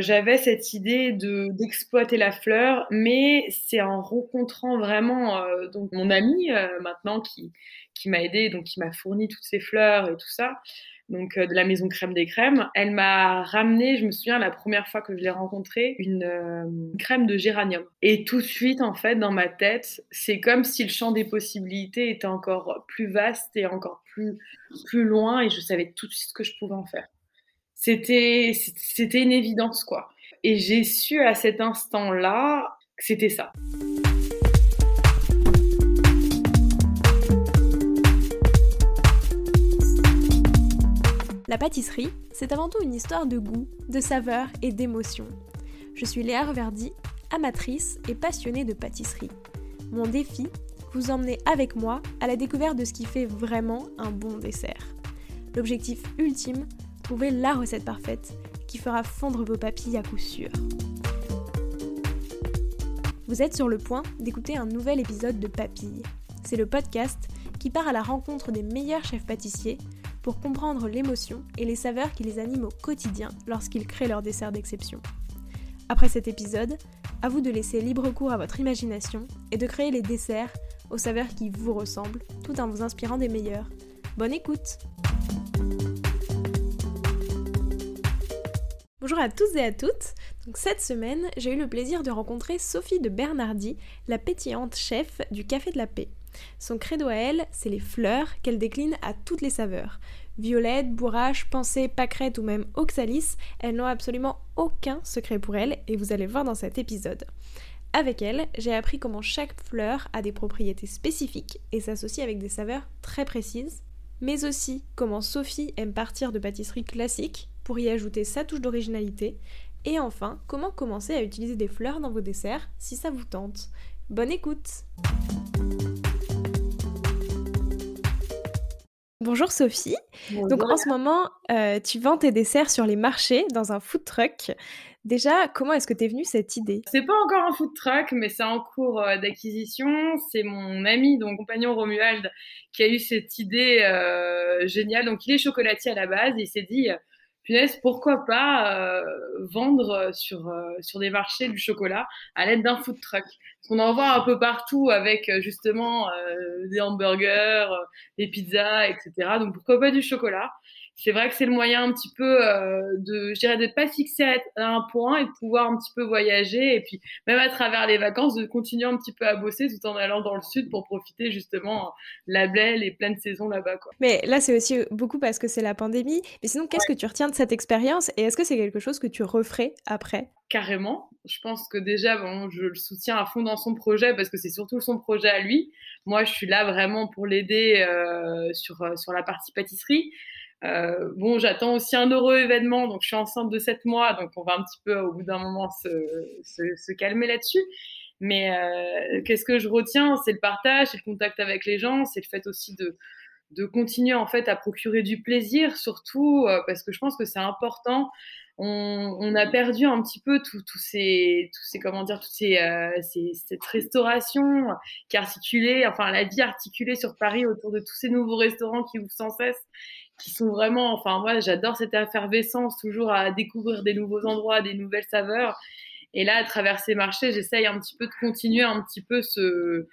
J'avais cette idée de d'exploiter la fleur, mais c'est en rencontrant vraiment euh, donc mon ami euh, maintenant qui qui m'a aidé, donc qui m'a fourni toutes ces fleurs et tout ça, donc euh, de la maison crème des crèmes. Elle m'a ramené, je me souviens la première fois que je l'ai rencontrée, une crème de géranium. Et tout de suite en fait dans ma tête, c'est comme si le champ des possibilités était encore plus vaste et encore plus plus loin, et je savais tout de suite ce que je pouvais en faire c'était une évidence quoi. Et j'ai su à cet instant-là que c'était ça. La pâtisserie, c'est avant tout une histoire de goût, de saveur et d'émotion. Je suis Léa Reverdy, amatrice et passionnée de pâtisserie. Mon défi, vous emmener avec moi à la découverte de ce qui fait vraiment un bon dessert. L'objectif ultime, trouver la recette parfaite qui fera fondre vos papilles à coup sûr. Vous êtes sur le point d'écouter un nouvel épisode de Papilles. C'est le podcast qui part à la rencontre des meilleurs chefs pâtissiers pour comprendre l'émotion et les saveurs qui les animent au quotidien lorsqu'ils créent leurs desserts d'exception. Après cet épisode, à vous de laisser libre cours à votre imagination et de créer les desserts aux saveurs qui vous ressemblent tout en vous inspirant des meilleurs. Bonne écoute Bonjour à tous et à toutes. Cette semaine, j'ai eu le plaisir de rencontrer Sophie de Bernardi, la pétillante chef du Café de la Paix. Son credo à elle, c'est les fleurs qu'elle décline à toutes les saveurs. Violette, bourrache, pensée, pâquerette ou même oxalis, elles n'ont absolument aucun secret pour elle et vous allez voir dans cet épisode. Avec elle, j'ai appris comment chaque fleur a des propriétés spécifiques et s'associe avec des saveurs très précises, mais aussi comment Sophie aime partir de pâtisserie classique pour y ajouter sa touche d'originalité. Et enfin, comment commencer à utiliser des fleurs dans vos desserts si ça vous tente. Bonne écoute Bonjour Sophie. Donc en ce moment, euh, tu vends tes desserts sur les marchés dans un food truck. Déjà, comment est-ce que t'es venue cette idée? C'est pas encore un food truck, mais c'est en cours euh, d'acquisition. C'est mon ami, donc compagnon Romuald, qui a eu cette idée euh, géniale. Donc il est chocolatier à la base. Et il s'est dit, pourquoi pas euh, vendre sur, euh, sur des marchés du chocolat à l'aide d'un food truck? On en voit un peu partout avec euh, justement des hamburgers, des pizzas, etc. Donc pourquoi pas du chocolat? C'est vrai que c'est le moyen un petit peu euh, de, je dirais, d'être pas fixé à, un point et de pouvoir un petit peu voyager et puis même à travers les vacances de continuer un petit peu à bosser tout en allant dans le sud pour profiter justement la belle et pleine saison là-bas. Quoi. Mais là, c'est aussi beaucoup parce que c'est la pandémie. Mais sinon, qu'est-ce que tu retiens de cette expérience et est-ce que c'est quelque chose que tu referais après? Carrément. Je pense que déjà, bon, je le soutiens à fond dans son projet parce que c'est surtout son projet à lui. Moi, je suis là vraiment pour l'aider euh, sur, euh, sur la partie pâtisserie. Euh, bon, j'attends aussi un heureux événement, donc je suis enceinte de 7 mois, donc on va un petit peu au bout d'un moment se, calmer là-dessus. Mais euh, qu'est-ce que je retiens? C'est le partage, c'est le contact avec les gens, c'est le fait aussi de, continuer en fait à procurer du plaisir, surtout euh, parce que je pense que c'est important. On, a perdu un petit peu tous ces, ces, comment dire, tous ces, cette restauration qui articulée, enfin la vie articulée sur Paris autour de tous ces nouveaux restaurants qui ouvrent sans cesse qui sont vraiment, enfin moi j'adore cette effervescence, toujours à découvrir des nouveaux endroits, des nouvelles saveurs. Et là, à travers ces marchés, j'essaye un petit peu de continuer un petit peu ce,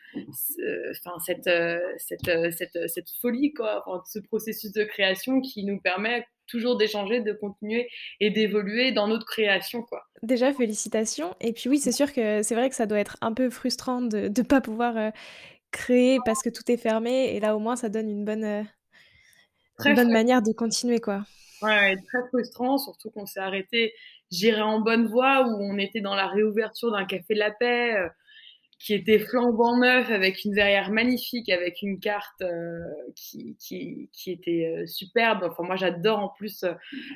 enfin cette, cette, cette, cette, folie, quoi, ce processus de création qui nous permet toujours d'échanger, de continuer et d'évoluer dans notre création, quoi. Déjà, félicitations. Et puis oui, c'est sûr que c'est vrai que ça doit être un peu frustrant de ne pas pouvoir euh, créer parce que tout est fermé. Et là, au moins, ça donne une bonne, très bonne manière de continuer, quoi. Ouais, très frustrant, surtout qu'on s'est arrêté, j'irai en bonne voie, où on était dans la réouverture d'un café de la paix, euh, qui était flambant neuf, avec une verrière magnifique, avec une carte euh, qui, qui, était euh, superbe. Enfin, moi, j'adore en plus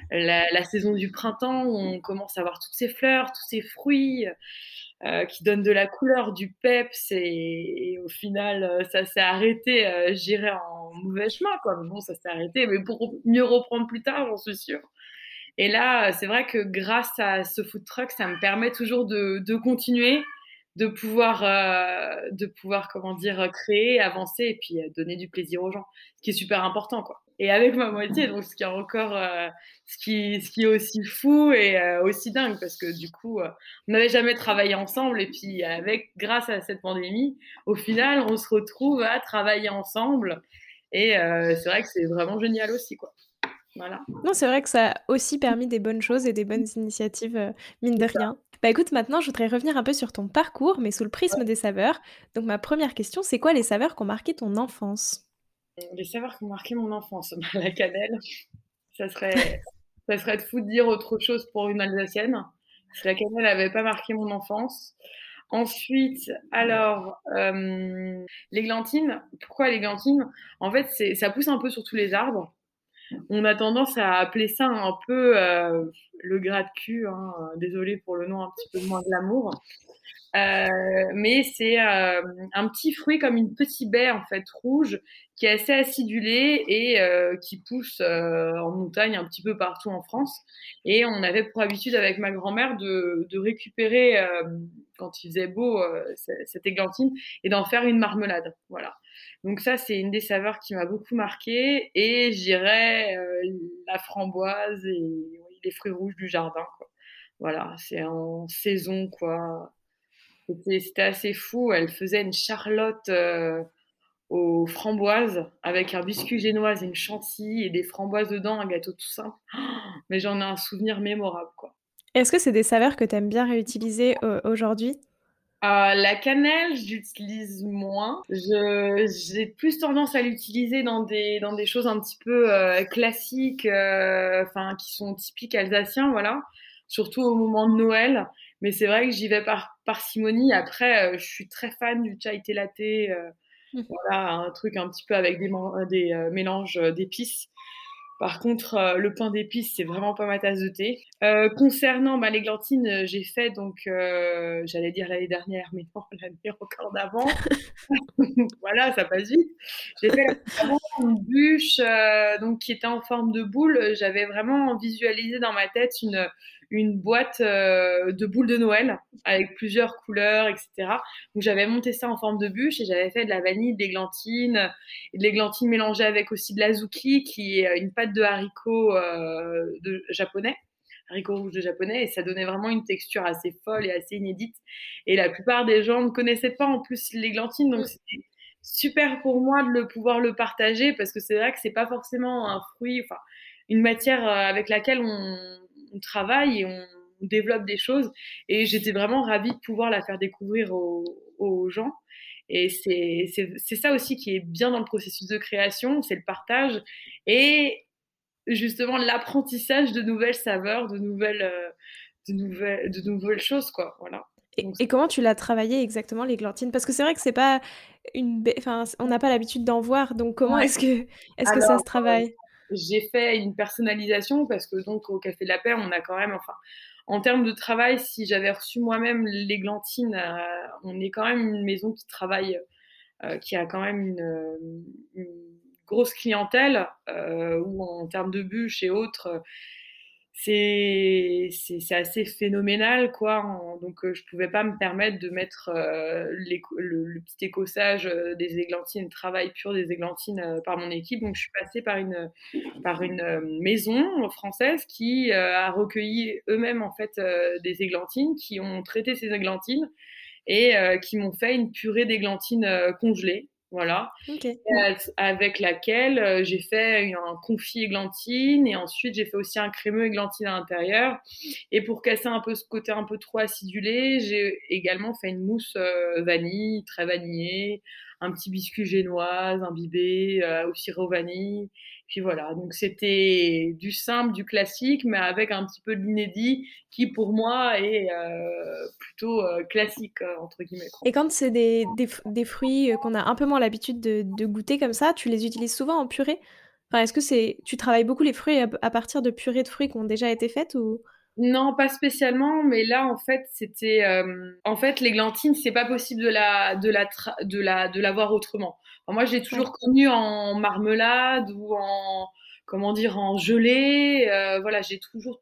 la, la, saison du printemps, où on commence à voir toutes ces fleurs, tous ces fruits. Euh, qui donne de la couleur, du peps, et, au final, euh, ça s'est arrêté, euh, j'irai en mauvais chemin, quoi. Mais bon, ça s'est arrêté, mais pour mieux reprendre plus tard, j'en suis sûre. Et là, c'est vrai que grâce à ce food truck, ça me permet toujours de, de continuer, de pouvoir, de pouvoir, comment dire, créer, avancer et puis donner du plaisir aux gens, ce qui est super important, quoi et avec ma moitié, donc ce qui est encore euh, ce, qui, ce qui est aussi fou et euh, aussi dingue parce que du coup, euh, on n'avait jamais travaillé ensemble et puis avec grâce à cette pandémie, au final, on se retrouve à travailler ensemble et c'est vrai que c'est vraiment génial aussi quoi. Voilà. Non, c'est vrai que ça a aussi permis des bonnes choses et des bonnes initiatives, mine de rien. Bah écoute, maintenant, je voudrais revenir un peu sur ton parcours, mais sous le prisme des saveurs. Donc, ma première question, c'est quoi les saveurs qui ont marqué ton enfance? Les saveurs qui ont marqué mon enfance. la cannelle, ça serait, ça serait de fou de dire autre chose pour une Alsacienne. la cannelle n'avait pas marqué mon enfance. Ensuite, alors, euh, l'églantine. Pourquoi l'églantine En fait, ça pousse un peu sur tous les arbres. On a tendance à appeler ça un peu euh, le gras de cul. Hein. Désolée pour le nom un petit peu moins de l'amour. Euh, mais c'est euh, un petit fruit comme une petite baie en fait rouge qui est assez acidulé et euh, qui pousse en montagne un petit peu partout en France. Et on avait pour habitude avec ma grand-mère de, récupérer quand il faisait beau cette églantine et d'en faire une marmelade. Voilà. Donc ça c'est une des saveurs qui m'a beaucoup marqué et j'irais la framboise et les fruits rouges du jardin. Voilà, c'est en saison quoi c'était assez fou. Elle faisait une charlotte euh, aux framboises avec un biscuit génoise, une chantilly et des framboises dedans, un gâteau tout simple. Mais j'en ai un souvenir mémorable, quoi. Est-ce que c'est des saveurs que tu aimes bien réutiliser euh, aujourd'hui? Euh, la cannelle, j'utilise moins. J'ai plus tendance à l'utiliser dans des, dans des choses un petit peu classiques, enfin qui sont typiques alsaciens, voilà. Surtout au moment de Noël. Mais c'est vrai que j'y vais par parcimonie. Après, euh, je suis très fan du chai thé latte. Euh, mmh. Voilà, un truc un petit peu avec des, des euh, mélanges d'épices. Par contre, le pain d'épices, c'est vraiment pas ma tasse de thé. concernant bah, l'églantine, j'ai fait donc, j'allais dire l'année dernière, mais non, l'année encore d'avant. voilà, ça passe vite. J'ai fait une bûche donc qui était en forme de boule. J'avais vraiment visualisé dans ma tête une une boîte euh, de boules de Noël avec plusieurs couleurs, etc. Donc j'avais monté ça en forme de bûche et j'avais fait de la vanille, de l'églantine, et de l'églantine mélangée avec aussi de l'azuki, qui est une pâte de haricots euh, de japonais haricots rouges de japonais et ça donnait vraiment une texture assez folle et assez inédite. Et la plupart des gens ne connaissaient pas en plus l'églantine, donc mm. c'était super pour moi de le pouvoir le partager parce que c'est vrai que c'est pas forcément un fruit, enfin une matière euh, avec laquelle on, on travaille et on, développe des choses. Et j'étais vraiment ravie de pouvoir la faire découvrir aux, gens. Et c'est ça aussi qui est bien dans le processus de création, c'est le partage et justement l'apprentissage de nouvelles saveurs, de nouvelles, euh, de nouvelles, de nouvelles choses, quoi. Voilà. Et, comment tu l'as travaillé exactement l'églantine Parce que c'est vrai que c'est pas une, enfin, on n'a pas l'habitude d'en voir. Donc comment est-ce que, est-ce que ça se travaille? J'ai fait une personnalisation parce que donc au Café de la Paix, on a quand même, enfin, en termes de travail, si j'avais reçu moi-même l'églantine, euh, on est quand même une maison qui travaille, euh, qui a quand même une, grosse clientèle, euh, où en termes de bûches et autres, c'est assez phénoménal quoi donc euh, je pouvais pas me permettre de mettre euh, le, petit écossage euh, des églantines le travail pur des églantines par mon équipe. Donc je suis passée par une par une maison française qui a recueilli eux-mêmes en fait des églantines qui ont traité ces églantines et qui m'ont fait une purée d'églantines congelées voilà, avec laquelle euh, j'ai fait un confit églantine et ensuite j'ai fait aussi un crémeux églantine à l'intérieur. Et pour casser un peu ce côté un peu trop acidulé, j'ai également fait une mousse euh, vanille, très vanillée, un petit biscuit génoise, imbibé euh, au sirop vanille. Puis voilà, donc c'était du simple, du classique, mais avec un petit peu de l'inédit qui pour moi est euh, plutôt euh, classique, entre guillemets. Et quand c'est des, des, fruits qu'on a un peu moins l'habitude de, goûter comme ça, tu les utilises souvent en purée? Enfin, Est-ce que c'est tu travailles beaucoup les fruits à, partir de purées de fruits qui ont déjà été faites ou? Non, pas spécialement, mais là en fait c'était en fait l'églantine, c'est pas possible de la de la de la de l'avoir autrement moi, j'ai toujours connu en marmelade ou en comment dire en gelée. Euh, voilà, j'ai toujours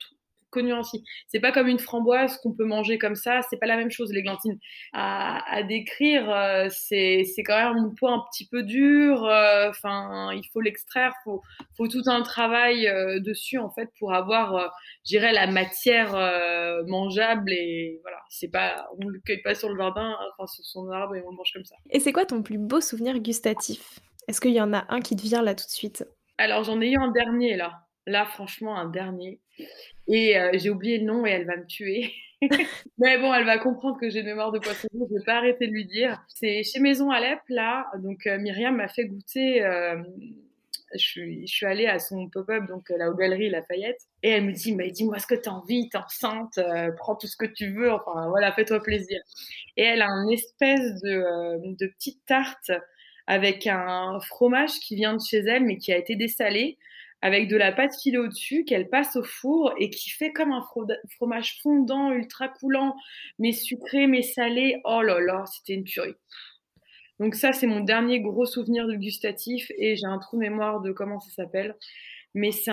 connu ainsi. C'est pas comme une framboise qu'on peut manger comme ça, c'est pas la même chose l'églantine. À, à décrire, euh, c'est quand même une peau un petit peu dure. Euh, enfin, il faut l'extraire, faut faut tout un travail euh, dessus en fait pour avoir, je dirais, la matière mangeable et voilà. C'est pas, on le cueille pas sur le jardin, enfin sur son arbre et on le mange comme ça. Et c'est quoi ton plus beau souvenir gustatif? Est-ce qu'il y en a un qui te vient là tout de suite? Alors j'en ai eu un dernier là. Là, franchement, un dernier. Et euh, j'ai oublié le nom et elle va me tuer. Mais bon, elle va comprendre que j'ai une mémoire de poisson Je ne vais pas arrêter de lui dire. C'est chez Maison Alep, là. Donc, euh, Myriam m'a fait goûter. Euh, je, suis, je allée à son pop-up, donc la galerie Lafayette. Et elle me dit dis-moi ce que tu as envie, t'es enceinte, prends tout ce que tu veux. Enfin, voilà, fais-toi plaisir. Et elle a une espèce de, de petite tarte avec un fromage qui vient de chez elle, mais qui a été dessalé avec de la pâte filée au-dessus qu'elle passe au four et qui fait comme un fromage fondant, ultra coulant, mais sucré, mais salé. Oh là là, c'était une tuerie. Donc ça, c'est mon dernier gros souvenir de gustatif et j'ai un trou mémoire de comment ça s'appelle. Mais c'est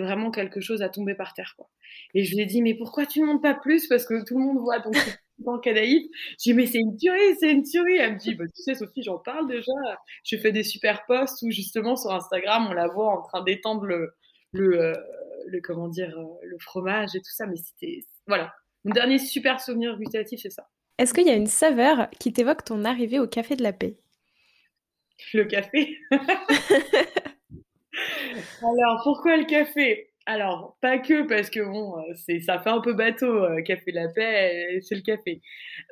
vraiment quelque chose à tomber par terre. Et je lui ai dit, mais pourquoi tu ne montes pas plus? Parce que tout le monde voit donc dans Canaïf. J'ai dit, mais c'est une tuerie, c'est une tuerie. Elle me dit, bah, tu sais, Sophie, j'en parle déjà. Je fais des super posts où justement sur Instagram, on la voit en train d'étendre le, le, euh, le, comment dire, euh, le fromage et tout ça. Mais c'était, voilà. Mon dernier super souvenir gustatif, c'est ça. Est-ce qu'il y a une saveur qui t'évoque ton arrivée au Café de la Paix? Le café Alors, pourquoi le café? Alors, pas que parce que bon, euh, ça fait un peu bateau, euh, café la paix, c'est le café.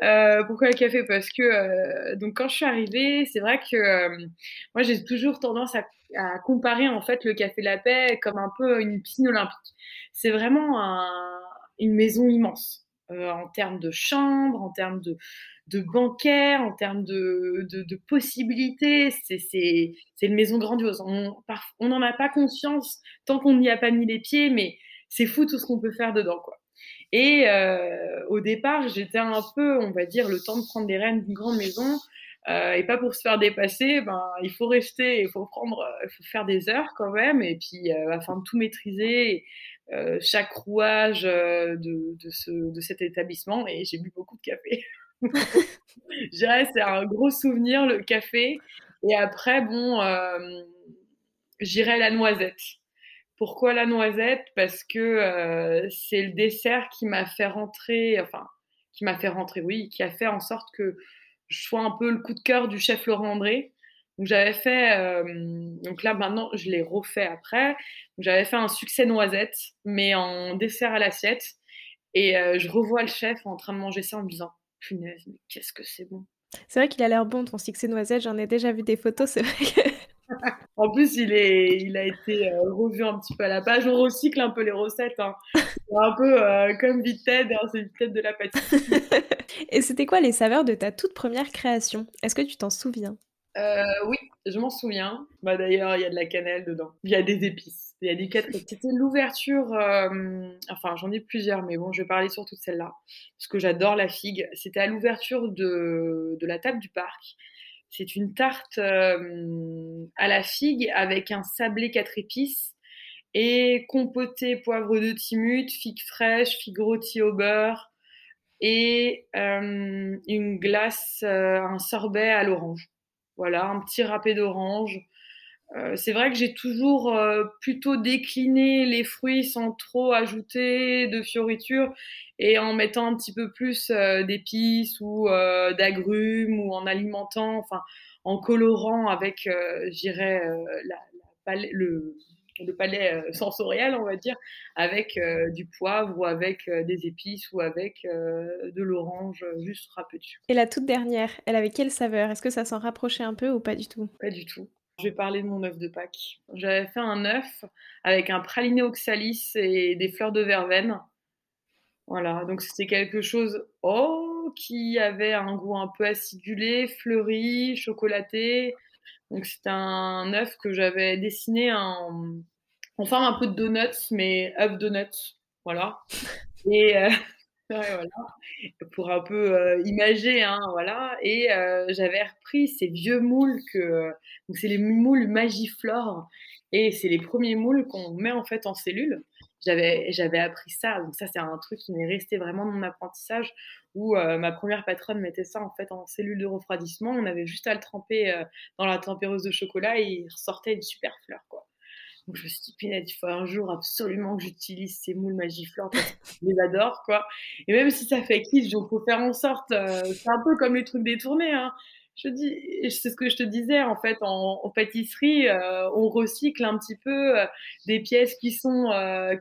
Euh, pourquoi le café? Parce que donc quand je suis arrivée, c'est vrai que moi j'ai toujours tendance à, comparer en fait le café la paix comme un peu une piscine olympique. C'est vraiment une maison immense en termes de chambres, en termes de de bancaire, en termes de, de, possibilités. C'est une maison grandiose. On n'en a pas conscience tant qu'on n'y a pas mis les pieds, mais c'est fou tout ce qu'on peut faire dedans. quoi. Et euh, au départ, j'étais un peu, on va dire, le temps de prendre les rênes d'une grande maison. Euh, et pas pour se faire dépasser, ben, il faut rester, il faut prendre, il faut faire des heures quand même, et puis euh, afin de tout maîtriser, chaque rouage de, de, ce, de cet établissement. Et j'ai bu beaucoup de café. c'est un gros souvenir, le café. Et après, bon, euh, la noisette. Pourquoi la noisette? Parce que euh, c'est le dessert qui m'a fait rentrer, enfin, qui m'a fait rentrer, oui, qui a fait en sorte que je sois un peu le coup de cœur du chef Laurent André. Donc j'avais fait, euh, donc là maintenant je l'ai refait après. J'avais fait un succès noisette, mais en dessert à l'assiette. Et je revois le chef en train de manger ça en me disant Punaise, mais qu'est-ce que c'est bon. C'est vrai qu'il a l'air bon ton succès noisette, j'en ai déjà vu des photos, c'est vrai que... en plus, il, est, il a été euh, revu un petit peu à la page. On recycle un peu les recettes. Hein. un peu euh, comme Vited, hein, c'est Vited de la pâtisserie. Et c'était quoi les saveurs de ta toute première création? Est-ce que tu t'en souviens? Euh, Oui, je m'en souviens. Bah, D'ailleurs, il y a de la cannelle dedans. Il y a des épices. Il y a du C'était l'ouverture, euh, enfin j'en ai plusieurs, mais bon, je vais parler surtout de celle-là, parce que j'adore la figue. C'était à l'ouverture de, de, la table du parc. C'est une tarte euh, à la figue avec un sablé quatre épices et compoté poivre de timut, figue fraîche, figue rôtie au beurre et une glace, un sorbet à l'orange. Voilà, un petit râpé d'orange. Euh, c'est vrai que j'ai toujours euh, plutôt décliné les fruits sans trop ajouter de fioritures et en mettant un petit peu plus euh, d'épices ou d'agrumes ou en alimentant, enfin en colorant avec, j'irais, le, le palais sensoriel, on va dire, avec du poivre ou avec des épices ou avec de l'orange juste râpé dessus. Et la toute dernière, elle avait quelle saveur? Est-ce que ça s'en rapprochait un peu ou pas du tout? Pas du tout. Je vais parler de mon œuf de Pâques. J'avais fait un œuf avec un praliné oxalis et des fleurs de verveine. Voilà, donc c'était quelque chose oh, qui avait un goût un peu acidulé, fleuri, chocolaté. Donc c'était un œuf que j'avais dessiné en, en forme un peu de donuts, mais œuf donuts. Voilà. Et, euh, voilà. Pour un peu euh, imager, hein, voilà. Et euh, j'avais repris ces vieux moules que, donc c'est les moules Magiflore, et c'est les premiers moules qu'on met en fait en cellule. j'avais, j'avais appris ça. Donc ça, c'est un truc qui m'est resté vraiment dans mon apprentissage où euh, ma première patronne mettait ça en fait en cellule de refroidissement. On avait juste à le tremper dans la tempéreuse de chocolat et il ressortait une super fleur, quoi. Donc je me suis dit, il faut un jour absolument que j'utilise ces moules Magiflore parce je les adore, quoi. Et même si ça fait kitsch, il faut faire en sorte, euh, c'est un peu comme les trucs détournés, hein je dis, c'est ce que je te disais en fait en, pâtisserie, euh, on recycle un petit peu euh, des pièces qui sont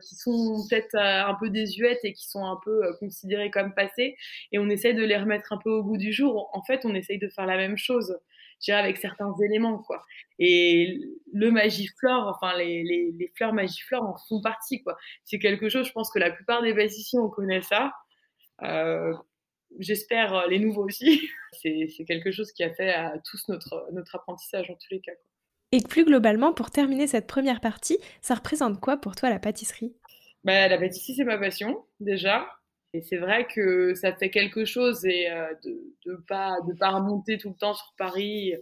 qui sont peut-être un peu désuètes et qui sont un peu considérées comme passées, et on essaye de les remettre un peu au goût du jour. En fait, on essaye de faire la même chose, je avec certains éléments quoi. Et le magiflore, enfin les, les, les fleurs magiflore en font partie quoi. C'est quelque chose, je pense que la plupart des pâtissiers on connaît ça. Euh, j'espère euh, les nouveaux aussi. C'est quelque chose qui a fait à tous notre, notre apprentissage en tous les cas. Et plus globalement, pour terminer cette première partie, ça représente quoi pour toi la pâtisserie? Bah, La pâtisserie, c'est ma passion déjà. Et c'est vrai que ça fait quelque chose et euh, de ne pas, de pas remonter tout le temps sur Paris,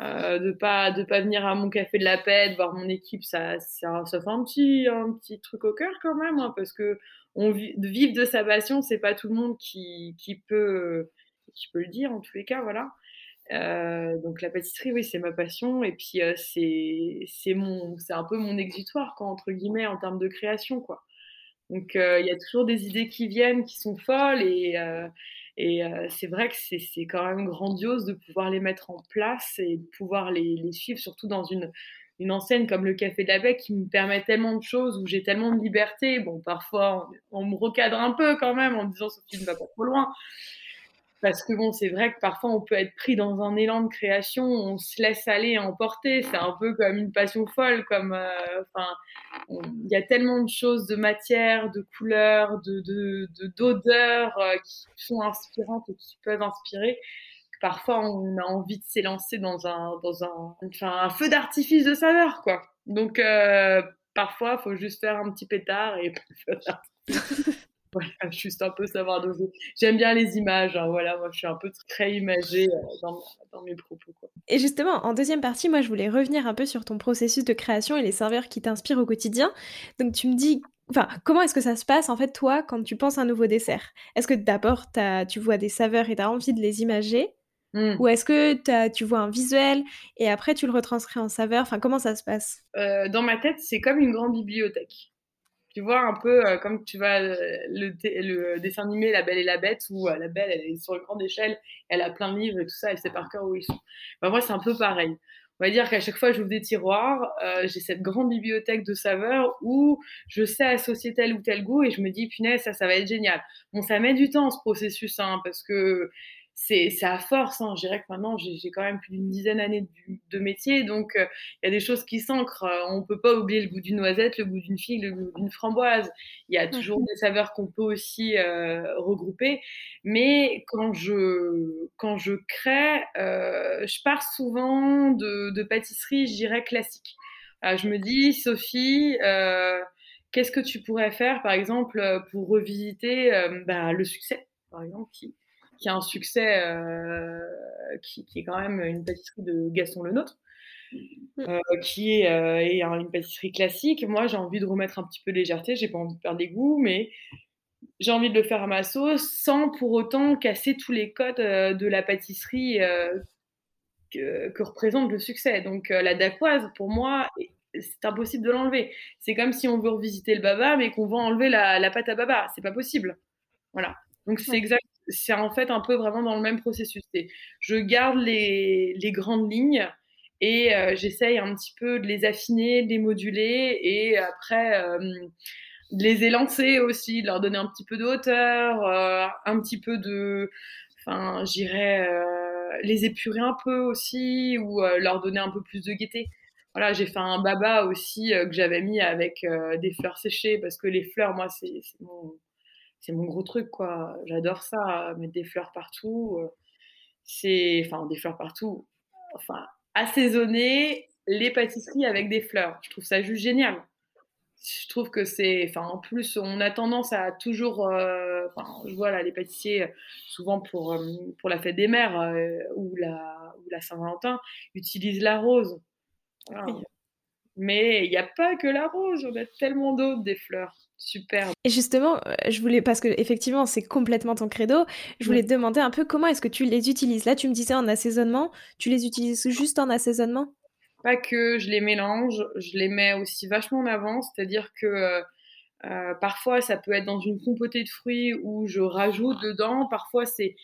euh, de pas de pas venir à mon café de la paix, de voir mon équipe, ça, ça, ça fait un petit, un petit truc au cœur quand même, hein, parce que on vivre de sa passion, c'est pas tout le monde qui, qui, peut, qui peut le dire en tous les cas, voilà. Euh, donc la pâtisserie, oui, c'est ma passion et puis euh, c'est mon c'est un peu mon exutoire quoi entre guillemets en termes de création quoi. Donc euh, il y a toujours des idées qui viennent qui sont folles et et c'est vrai que c'est quand même grandiose de pouvoir les mettre en place et de pouvoir les, suivre surtout dans une une enseigne comme le Café de la Bec qui me permet tellement de choses, où j'ai tellement de liberté. Bon, parfois, on, me recadre un peu quand même en me disant Sophie ne va pas trop loin. Parce que bon, c'est vrai que parfois on peut être pris dans un élan de création, on se laisse aller, emporter. C'est un peu comme une passion folle, comme euh, enfin, il y a tellement de choses, de matière, de couleurs, de d'odeurs de, euh, qui sont inspirantes et qui peuvent inspirer parfois on a envie de s'élancer dans un, dans un, enfin, un feu d'artifice de saveur, quoi. Donc euh, parfois, faut juste faire un petit pétard et voilà, juste un peu savoir doser. J'aime bien les images, hein, voilà, moi je suis un peu très imagée euh, dans, dans, mes propos. Quoi. Et justement, en deuxième partie, moi je voulais revenir un peu sur ton processus de création et les serveurs qui t'inspirent au quotidien. Donc tu me dis Enfin, comment est-ce que ça se passe en fait toi quand tu penses à un nouveau dessert? Est-ce que d'abord tu vois des saveurs et tu as envie de les imager? Mmh. Ou est-ce que tu vois un visuel et après tu le retranscris en saveur? Enfin, comment ça se passe? Euh, Dans ma tête, c'est comme une grande bibliothèque. Tu vois, un peu euh, comme tu vois euh, le, dessin animé La Belle et la Bête, où la Belle, elle est sur une grande échelle, elle a plein de livres et tout ça, elle sait par cœur où ils sont. Bah, moi, c'est un peu pareil. On va dire qu'à chaque fois j'ouvre des tiroirs, j'ai cette grande bibliothèque de saveurs où je sais associer tel ou tel goût et je me dis, punaise, ça, ça va être génial. Bon, ça met du temps, ce processus, hein, parce que c'est à force. Hein. Je dirais que maintenant, j'ai quand même plus d'une dizaine d'années de, métier, donc euh, il y a des choses qui s'ancrent. Euh, on ne peut pas oublier le goût d'une noisette, le goût d'une figue, le goût d'une framboise. Il y a toujours des saveurs qu'on peut aussi euh, regrouper. Mais quand je, quand je crée, je pars souvent de, de pâtisserie, je dirais, classique. je me dis, Sophie, qu'est-ce que tu pourrais faire, par exemple, pour revisiter bah, le succès, par exemple, qui qui a un succès euh, qui, est quand même une pâtisserie de Gaston Le Nôtre. Mm. Euh, qui est, euh, est, une pâtisserie classique. Moi, j'ai envie de remettre un petit peu de légèreté, j'ai pas envie de perdre des goûts, mais j'ai envie de le faire à ma sauce sans pour autant casser tous les codes de la pâtisserie que, que, représente le succès. Donc, la dacquoise, pour moi, c'est impossible de l'enlever. C'est comme si on veut revisiter le baba, mais qu'on va enlever la, la pâte à baba. C'est pas possible. Voilà. Donc, c'est exact c'est en fait un peu vraiment dans le même processus. Je garde les, grandes lignes et euh, j'essaye un petit peu de les affiner, de les moduler et après euh, de les élancer aussi, de leur donner un petit peu de hauteur, euh, un petit peu de, enfin, j'irais les épurer un peu aussi ou leur donner un peu plus de gaieté. Voilà, j'ai fait un baba aussi que j'avais mis avec des fleurs séchées parce que les fleurs, moi, c'est mon c'est mon gros truc, quoi. J'adore ça, mettre des fleurs partout. Euh, c'est, enfin, des fleurs partout. Enfin, assaisonner les pâtisseries avec des fleurs. Je trouve ça juste génial. Je trouve que c'est, enfin, en plus, on a tendance à toujours, euh, enfin, je vois là les pâtissiers souvent pour euh, pour la fête des mères ou la ou la Saint-Valentin utilisent la rose. Mais il n'y a pas que la rose, on a tellement d'autres des fleurs. Super. Et justement, euh, je voulais, parce que effectivement, c'est complètement ton credo, je voulais te demander un peu comment est-ce que tu les utilises. Là, tu me disais en assaisonnement, tu les utilises juste en assaisonnement? Pas que je les mélange, je les mets aussi vachement en avant, c'est-à-dire que euh, euh, parfois ça peut être dans une compotée de fruits où je rajoute dedans, parfois c'est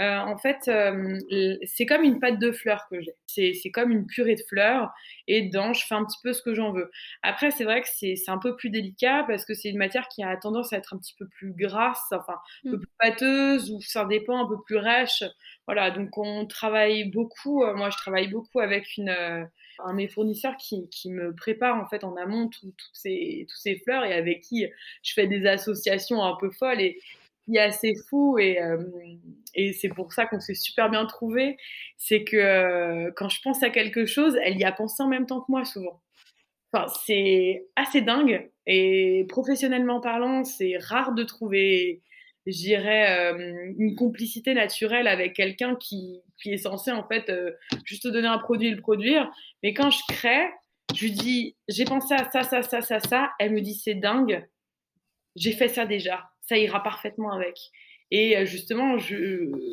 euh, en fait, euh, c'est comme une pâte de fleurs que j'ai. C'est comme une purée de fleurs et dedans, je fais un petit peu ce que j'en veux. Après, c'est vrai que c'est un peu plus délicat parce que c'est une matière qui a tendance à être un petit peu plus grasse, enfin, un peu mm. plus pâteuse ou ça dépend, un peu plus rêche. Voilà, donc on travaille beaucoup. Euh, moi, je travaille beaucoup avec une, un de mes fournisseurs qui, qui, me prépare en fait en amont toutes ces, tous ces fleurs et avec qui je fais des associations un peu folles. Et, qui est assez fou et, euh, et c'est pour ça qu'on s'est super bien trouvé, c'est que euh, quand je pense à quelque chose, elle y a pensé en même temps que moi souvent. Enfin, c'est assez dingue et professionnellement parlant, c'est rare de trouver, je dirais, euh, une complicité naturelle avec quelqu'un qui, qui, est censé en fait juste donner un produit et le produire. Mais quand je crée, je lui dis, j'ai pensé à ça, ça, ça, ça, ça. Elle me dit, c'est dingue. J'ai fait ça déjà ça ira parfaitement avec. Et euh, justement,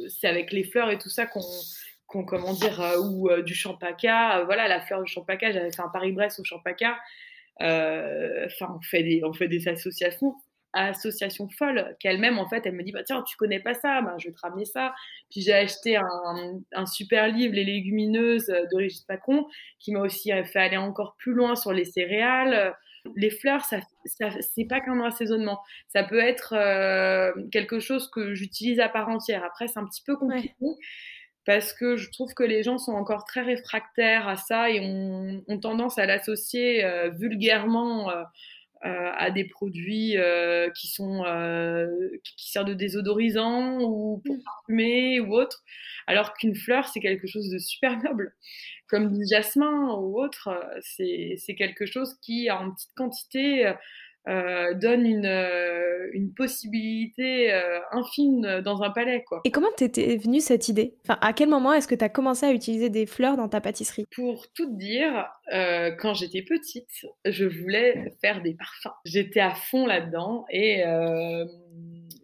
c'est avec les fleurs et tout ça qu'on, comment dire, euh, ou euh, du champaca. voilà, la fleur du champaca, j'avais fait un Paris-Brest au champaca. Enfin, on fait des, on fait des associations associations folles qu'elle-même en fait elle me dit bah tiens tu connais pas ça bah, je vais te ramener ça puis j'ai acheté un, un, super livre les légumineuses de Régis Pacon qui m'a aussi fait aller encore plus loin sur les céréales les fleurs, ça, ça c'est pas qu'un assaisonnement. Ça peut être euh, quelque chose que j'utilise à part entière. Après, c'est un petit peu compliqué. Parce que je trouve que les gens sont encore très réfractaires à ça et ont, tendance à l'associer euh, vulgairement euh, à des produits qui sont qui servent de désodorisant ou pour mmh. parfumer ou autre, alors qu'une fleur c'est quelque chose de super noble comme du jasmin ou autre, euh, c'est quelque chose qui, en petite quantité, euh, donne une, euh, une possibilité infime dans un palais. Quoi. Et comment t'étais venue cette idée? Enfin, À quel moment est-ce que tu as commencé à utiliser des fleurs dans ta pâtisserie? Pour tout dire, quand j'étais petite, je voulais faire des parfums. J'étais à fond là-dedans et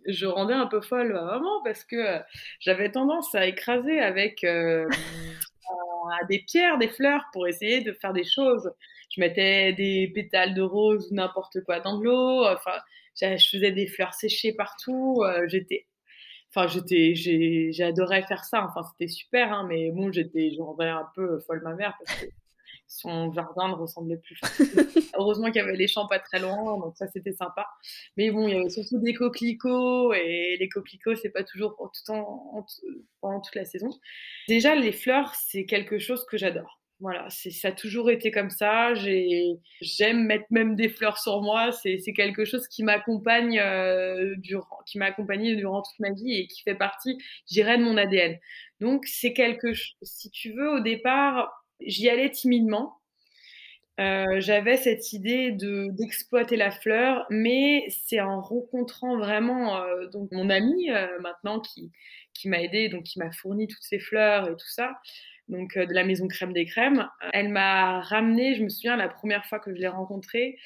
je rendais un peu folle à maman parce que j'avais tendance à écraser avec à des pierres, des fleurs pour essayer de faire des choses. Je mettais des pétales de rose ou n'importe quoi dans l'eau. Enfin, je faisais des fleurs séchées partout. Euh, j'étais, enfin, j'étais, j'adorais faire ça. Enfin, c'était super, hein, mais bon, j'étais, je rendais un peu folle ma mère son jardin ne ressemblait plus. Heureusement qu'il y avait les champs pas très loin, donc ça c'était sympa. Mais bon, il y avait surtout des coquelicots et les coquelicots c'est pas toujours pour tout en, pendant toute la saison. Déjà les fleurs c'est quelque chose que j'adore. Voilà, ça a toujours été comme ça. J'aime mettre même des fleurs sur moi. C'est quelque chose qui m'accompagne euh, durant, qui m'a accompagné durant toute ma vie et qui fait partie, j'irais, de mon ADN. Donc c'est quelque, si tu veux, au départ, j'y allais timidement. Euh, j'avais cette idée de d'exploiter la fleur, mais c'est en rencontrant vraiment euh, mon amie euh, maintenant qui qui m'a aidé, donc qui m'a fourni toutes ces fleurs et tout ça, donc de la maison crème des crèmes. Elle m'a ramené, je me souviens la première fois que je l'ai rencontrée,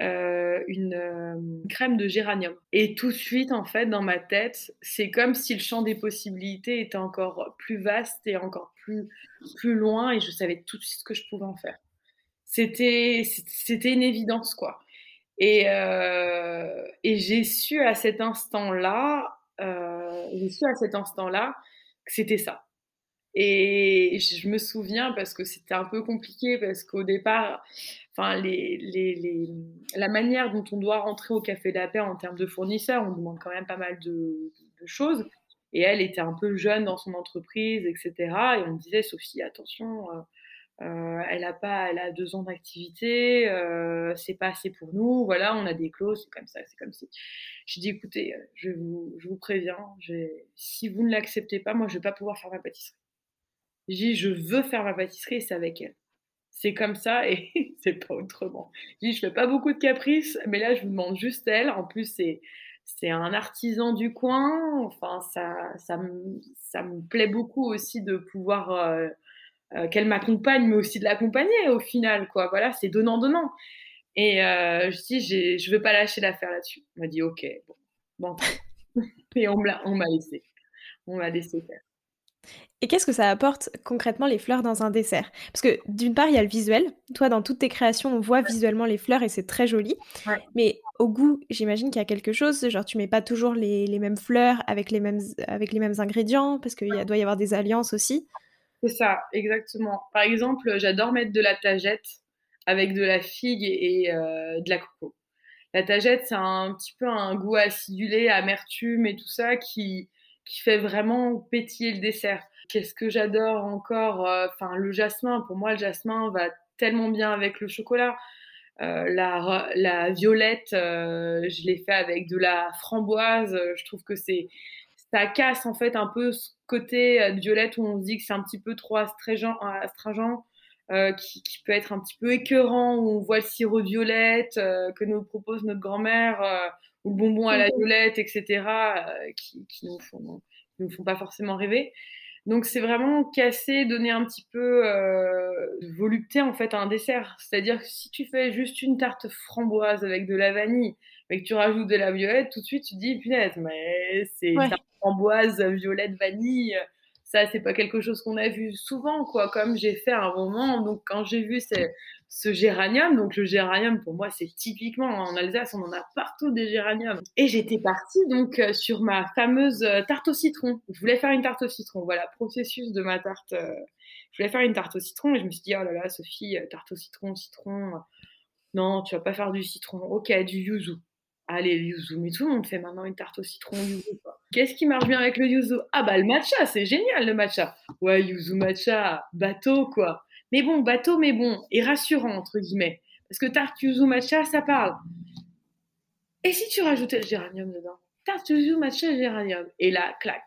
une, crème de géranium. Et tout de suite en fait dans ma tête, c'est comme si le champ des possibilités était encore plus vaste et encore plus plus loin, et je savais tout de suite ce que je pouvais en faire c'était une évidence quoi. Et, euh, et j'ai su à cet instant-là, euh, j'ai su à cet instant-là que c'était ça. Et je me souviens parce que c'était un peu compliqué parce qu'au départ, enfin la manière dont on doit rentrer au Café de la Paix en termes de fournisseurs, on demande quand même pas mal de, choses. Et elle était un peu jeune dans son entreprise, etc. Et on me disait, Sophie, attention, euh, euh, elle a pas, elle a deux ans d'activité, euh, c'est pas assez pour nous. Voilà, on a des clauses, c'est comme ça, c'est comme si. J'ai dit, écoutez, je vous, je vous préviens, si vous ne l'acceptez pas, moi, je vais pas pouvoir faire ma pâtisserie. J'ai je veux faire ma pâtisserie et c'est avec elle. C'est comme ça et c'est pas autrement. J'ai je fais pas beaucoup de caprices, mais là, je vous demande juste elle. En plus, c'est c'est un artisan du coin. Enfin, ça, ça, me, ça me plaît beaucoup aussi de pouvoir qu'elle m'accompagne, mais aussi de l'accompagner au final, quoi. Voilà, c'est donnant-donnant. Et je dis, je ne veux pas lâcher l'affaire là-dessus. On m'a dit, ok, bon, bon. et on m'a laissé. On m'a laissé faire. Et qu'est-ce que ça apporte concrètement les fleurs dans un dessert? Parce que d'une part, il y a le visuel. Toi, dans toutes tes créations, on voit visuellement les fleurs et c'est très joli. Mais au goût, j'imagine qu'il y a quelque chose. Genre, tu mets pas toujours les, mêmes fleurs avec les mêmes, avec les mêmes ingrédients parce qu'il doit y avoir des alliances aussi. C'est ça, exactement. Par exemple, j'adore mettre de la tagette avec de la figue et, euh, de la coco. La tagette, c'est un petit peu un goût acidulé, amertume et tout ça qui, qui fait vraiment pétiller le dessert. Qu'est-ce que j'adore encore euh, Enfin, le jasmin. Pour moi, le jasmin va tellement bien avec le chocolat. Euh, la, la, violette, euh, je l'ai fait avec de la framboise. Je trouve que c'est ça casse en fait un peu ce côté violette où on se dit que c'est un petit peu trop astringent, astringent qui, qui, peut être un petit peu écœurant, où on voit le sirop de violette que nous propose notre grand-mère, ou le bonbon à la mmh violette, etc., qui, qui nous font, nous font pas forcément rêver. Donc c'est vraiment casser, donner un petit peu euh, de volupté en fait à un dessert. C'est-à-dire que si tu fais juste une tarte framboise avec de la vanille, mais que tu rajoutes de la violette, tout de suite tu te dis punaise, mais c'est tarte framboise, violette, vanille. Ça c'est pas quelque chose qu'on a vu souvent quoi. Comme j'ai fait à un moment, donc quand j'ai vu c'est ce géranium. Donc le géranium, pour moi, c'est typiquement en Alsace, on en a partout des géraniums. Et j'étais partie donc euh, sur ma fameuse euh, tarte au citron. Je voulais faire une tarte au citron. Voilà, processus de ma tarte. Euh, je voulais faire une tarte au citron et je me suis dit, oh là là, Sophie, tarte au citron, citron. Non, tu vas pas faire du citron. Ok, du yuzu. Allez, le yuzu. Mais tout le monde fait maintenant une tarte au citron yuzu. Qu'est-ce qui marche bien avec le yuzu? Ah bah le matcha, c'est génial le matcha. Ouais, yuzu matcha, bateau quoi. Mais bon, bateau, mais bon, et rassurant, entre guillemets. Parce que tarte yuzu matcha, ça parle. Et si tu rajoutais le géranium dedans? Tarte yuzu matcha géranium. Et là, clac.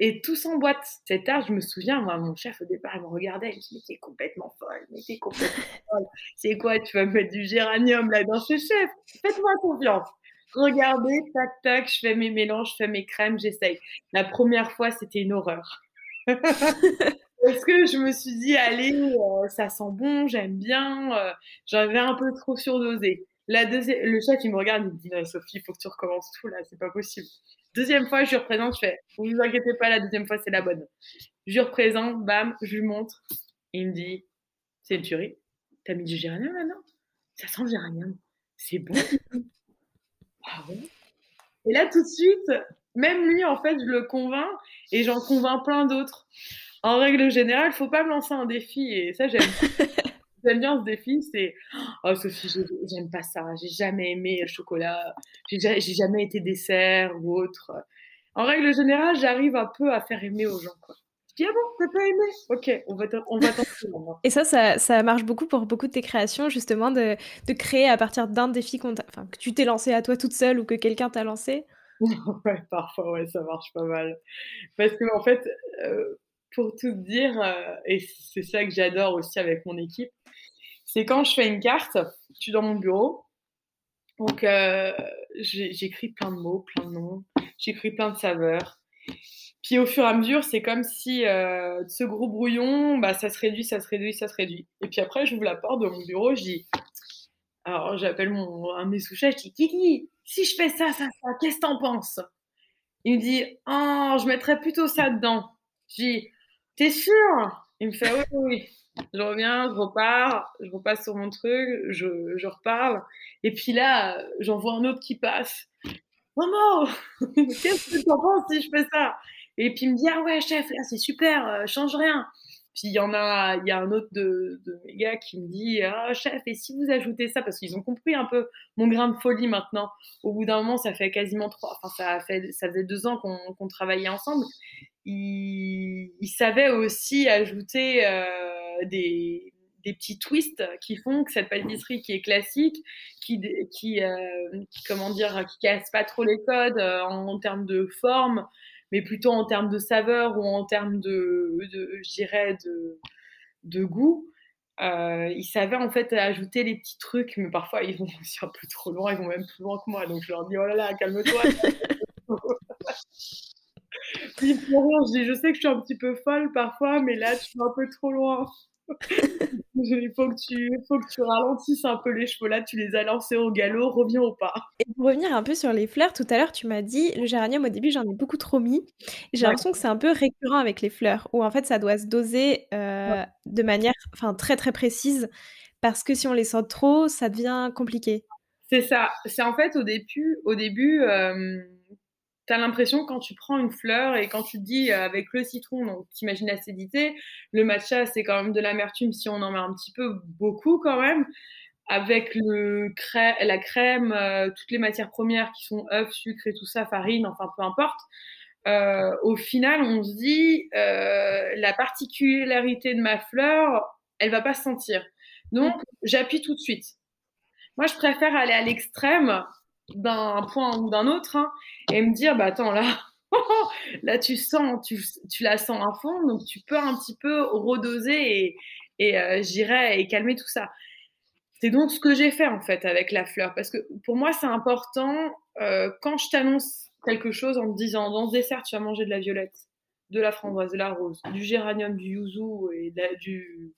Et tout s'emboîte. Cette tarte, je me souviens, moi, mon chef, au départ, il me regardait, il me dit, mais t'es complètement folle, mais t'es complètement folle. C'est quoi, tu vas mettre du géranium là dans ce chef? Faites-moi confiance. Regardez, tac, tac, je fais mes mélanges, je fais mes crèmes, j'essaye. La première fois, c'était une horreur. Parce que je me suis dit, allez, euh, ça sent bon, j'aime bien. Euh, j'avais un peu trop surdosé. La deuxième, le chat qui me regarde, il me dit, Sophie, il faut que tu recommences tout là, c'est pas possible. Deuxième fois, je lui représente, je fais, vous vous inquiétez pas, la deuxième fois, c'est la bonne. Je lui représente, bam, je lui montre. Il me dit, c'est une tuerie. T'as mis du géranium maintenant Ça sent le géranium. C'est bon. ah ouais? Et là, tout de suite, même lui, en fait, je le convainc et j'en convainc plein d'autres en règle générale, faut pas me lancer un défi et ça j'aime. j'aime bien ce défi, c'est oh Sophie, j'aime pas ça, j'ai jamais aimé le chocolat, j'ai jamais été dessert ou autre. En règle générale, j'arrive un peu à faire aimer aux gens quoi. Je dis ah bon, t'as pas aimé? Ok, on va on va Et ça, ça, ça, marche beaucoup pour beaucoup de tes créations justement de, de créer à partir d'un défi enfin, que tu t'es lancé à toi toute seule ou que quelqu'un t'a lancé. ouais, parfois ouais, ça marche pas mal parce que en fait. Euh, pour tout dire, euh, et c'est ça que j'adore aussi avec mon équipe, c'est quand je fais une carte, je suis dans mon bureau, donc euh, j'écris plein de mots, plein de noms, j'écris plein de saveurs. Puis au fur et à mesure, c'est comme si euh, ce gros brouillon, bah, ça se réduit, ça se réduit, ça se réduit. Et puis après, j'ouvre la porte de mon bureau, je dis, alors j'appelle mon, un de mes sous-chefs, je dis, Kiki, si je fais ça, ça, ça, qu'est-ce que t'en penses? Il me dit, oh, je mettrais plutôt ça dedans. Je dis, T'es sûr? Il me fait oui, oui, Je reviens, je repars, je repasse sur mon truc, je, je reparle. Et puis là, j'en vois un autre qui passe. Maman, qu'est-ce que tu en penses si je fais ça? Et puis il me dit Ah ouais, chef, là c'est super, euh, change rien. Puis il y en a, il y a un autre de, de mes gars qui me dit Ah chef, et si vous ajoutez ça? Parce qu'ils ont compris un peu mon grain de folie maintenant. Au bout d'un moment, ça fait quasiment trois, enfin ça, faisait deux ans qu'on travaillait ensemble il, savait aussi ajouter euh, des, petits twists qui font que cette pâtisserie qui est classique, qui, qui, euh, comment dire, qui casse pas trop les codes euh, en, termes de forme, mais plutôt en termes de saveur ou en termes de, je dirais, de, goût. ils savaient en fait ajouter les petits trucs, mais parfois ils vont aussi un peu trop loin, ils vont même plus loin que moi. Donc je leur dis oh là là, calme-toi. je sais que je suis un petit peu folle parfois, mais là, tu vas un peu trop loin. Il faut que, tu, faut que tu ralentisses un peu les chevaux. Là, tu les as lancés au galop, reviens au pas. Et pour revenir un peu sur les fleurs, tout à l'heure, tu m'as dit le géranium, au début, j'en ai beaucoup trop mis. J'ai l'impression que c'est un peu récurrent avec les fleurs, où en fait, ça doit se doser euh, de manière très très précise, parce que si on les sort trop, ça devient compliqué. C'est ça. C'est en fait au début, au début euh, tu as l'impression quand tu prends une fleur et quand tu te dis euh, avec le citron, donc t'imagines l'acidité, le matcha c'est quand même de l'amertume si on en met un petit peu, beaucoup quand même. Avec le la crème, euh, toutes les matières premières qui sont œufs, sucre et tout ça, farine, enfin peu importe. Euh, au final, on se dit la particularité de ma fleur, elle va pas se sentir. Donc j'appuie tout de suite. Moi, je préfère aller à l'extrême d'un point ou d'un autre hein, et me dire bah attends là là tu sens tu, tu, la sens à fond donc tu peux un petit peu redoser et, et euh, j'irai et calmer tout ça. C'est donc ce que j'ai fait en fait avec la fleur parce que pour moi c'est important euh, quand je t'annonce quelque chose en te disant dans ce dessert tu vas manger de la violette de la framboise de la rose du géranium du yuzu et du,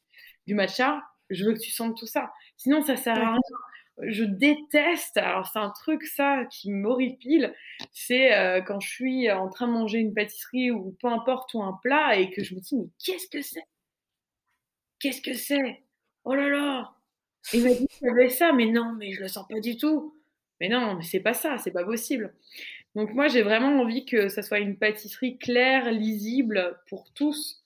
du matcha je veux que tu sentes tout ça. Sinon ça sert à rien je déteste, alors c'est un truc ça qui m'horripile, c'est euh, quand je suis en train de manger une pâtisserie ou peu importe ou un plat et que je me dis mais qu'est-ce que c'est? Qu'est-ce que c'est? Oh là là Il m'a dit avait ça, mais non, mais je le sens pas du tout. Mais non, mais c'est pas ça, c'est pas possible. Donc moi j'ai vraiment envie que ça soit une pâtisserie claire, lisible pour tous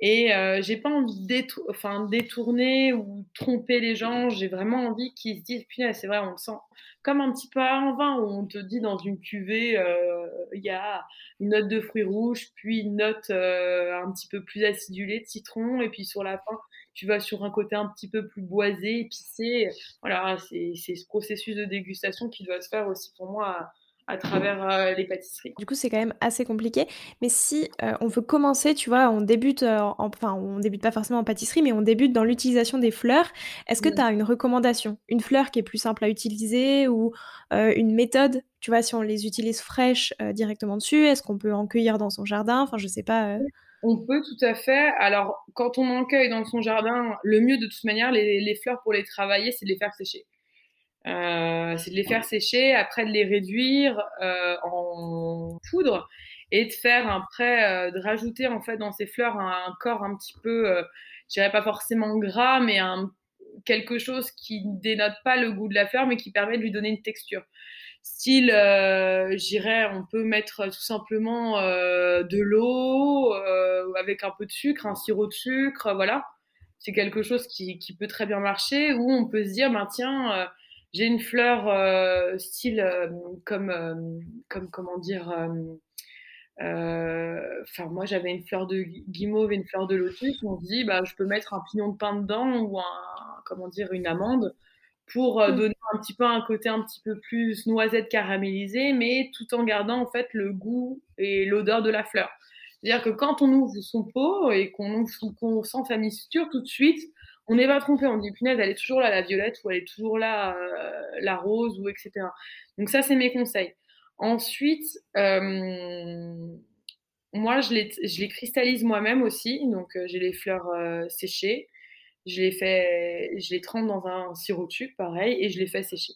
et euh, j'ai pas envie de détourner ou tromper les gens. J'ai vraiment envie qu'ils se disent, putain, c'est vrai, on sent comme un petit peu en vin où on te dit dans une cuvée, euh, il y a une note de fruits rouges, puis une note euh, un petit peu plus acidulée de citron, et puis sur la fin, tu vas sur un côté un petit peu plus boisé, épicé. Voilà, c'est ce processus de dégustation qui doit se faire aussi pour moi à travers euh, les pâtisseries. Du coup, c'est quand même assez compliqué. Mais si euh, on veut commencer, tu vois, on débute, euh, enfin, on débute pas forcément en pâtisserie, mais on débute dans l'utilisation des fleurs. Est-ce que mm. tu as une recommandation? Une fleur qui est plus simple à utiliser ou une méthode? Tu vois, si on les utilise fraîches directement dessus, est-ce qu'on peut en cueillir dans son jardin? Enfin, je sais pas. On peut tout à fait. Alors, quand on en cueille dans son jardin, le mieux de toute manière, les fleurs pour les travailler, c'est de les faire sécher. Euh, c'est de les faire sécher, après de les réduire euh, en poudre et de faire un prêt, euh, de rajouter en fait dans ces fleurs un, corps un petit peu, je dirais pas forcément gras, mais un, quelque chose qui dénote pas le goût de la fleur, mais qui permet de lui donner une texture. Style, euh, j'irais, on peut mettre tout simplement de l'eau avec un peu de sucre, un sirop de sucre, voilà. C'est quelque chose qui, qui, peut très bien marcher. Ou on peut se dire, ben tiens, j'ai une fleur euh, style euh, comme, euh, comme, comment dire, enfin moi j'avais une fleur de guimauve et une fleur de lotus. On se dit, bah, je peux mettre un pignon de pain dedans ou un, comment dire, une amande pour mmh. donner un petit peu un côté un petit peu plus noisette caramélisée, mais tout en gardant en fait le goût et l'odeur de la fleur. C'est-à-dire que quand on ouvre son pot et qu'on qu sent sa mixture, tout de suite, on n'est pas trompé, on dit punaise, elle est toujours là la violette ou elle est toujours là euh, la rose ou etc. Donc ça, c'est mes conseils. Ensuite, euh, moi, je les, cristallise moi-même aussi. Donc euh, j'ai les fleurs séchées, je les fais, je les trempe dans un sirop sucre, pareil, et je les fais sécher.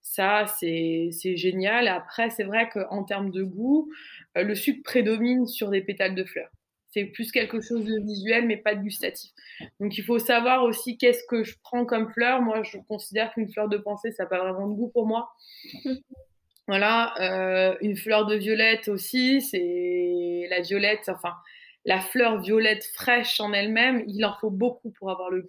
Ça, c'est génial. Après, c'est vrai qu'en termes de goût, le sucre prédomine sur des pétales de fleurs. C'est plus quelque chose de visuel, mais pas de gustatif. Donc il faut savoir aussi qu'est-ce que je prends comme fleur. Moi, je considère qu'une fleur de pensée, ça n'a pas vraiment de goût pour moi. Voilà, euh, une fleur de violette aussi, c'est la violette, enfin la fleur violette fraîche en elle-même, il en faut beaucoup pour avoir le goût.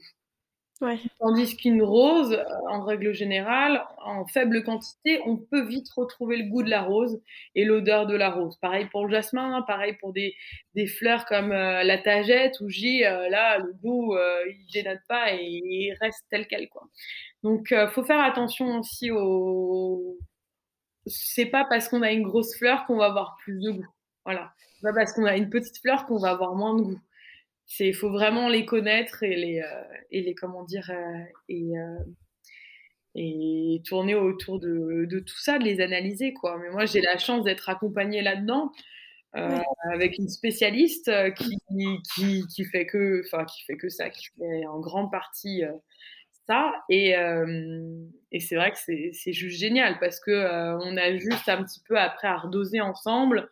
Tandis qu'une rose, euh, en règle générale, en faible quantité, on peut vite retrouver le goût de la rose et l'odeur de la rose. Pareil pour le jasmin, hein, pareil pour des, des fleurs comme euh, la tagette ou J, euh, là, le goût, il il dénote pas et il reste tel quel. Quoi. Donc, il faut faire attention aussi au... C'est pas parce qu'on a une grosse fleur qu'on va avoir plus de goût. Voilà. C'est pas parce qu'on a une petite fleur qu'on va avoir moins de goût il faut vraiment les connaître et les euh, et les comment dire euh, et euh, et tourner autour de, de, tout ça, de les analyser quoi. Mais moi j'ai la chance d'être accompagnée là-dedans avec une spécialiste qui, qui, qui, fait que, enfin, qui fait que ça, qui fait en grande partie ça. Et, et c'est vrai que c'est juste génial parce que on a juste un petit peu après à redoser ensemble.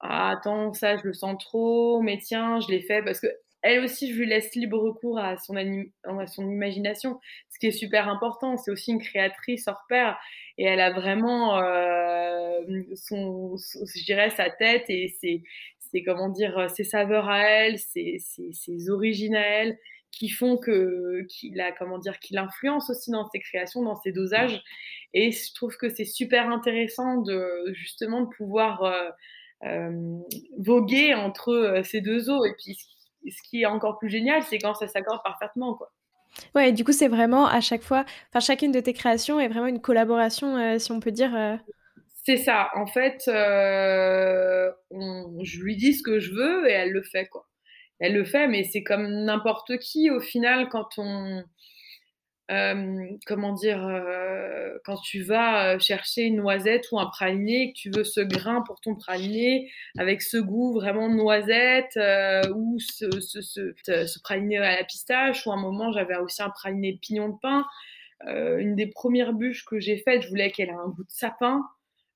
Ah, attends, ça, je le sens trop, mais tiens, je l'ai fait parce que elle aussi, je lui laisse libre recours à son, à son imagination, ce qui est super important. C'est aussi une créatrice hors pair et elle a vraiment, euh, son, je dirais, sa tête et ses, ses, comment dire, ses saveurs à elle, ses, ses, ses origines à elle qui font que qu'il a comment dire qu'il influence aussi dans ses créations, dans ses dosages. Et je trouve que c'est super intéressant de justement de pouvoir euh, voguer entre euh, ces deux eaux. Et puis ce qui est encore plus génial, c'est quand ça s'accorde parfaitement, quoi. Ouais, du coup, c'est vraiment à chaque fois, enfin, chacune de tes créations est vraiment une collaboration, si on peut dire. C'est ça. En fait, on, je lui dis ce que je veux et elle le fait, quoi elle le fait, mais c'est comme n'importe qui au final quand on, euh, comment dire, euh, quand tu vas euh, chercher une noisette ou un praliné, que tu veux ce grain pour ton praliné, avec ce goût vraiment noisette, ou ce, ce, praliné à la pistache, ou un moment j'avais aussi un praliné pignon de pain. une des premières bûches que j'ai faites, je voulais qu'elle ait un goût de sapin.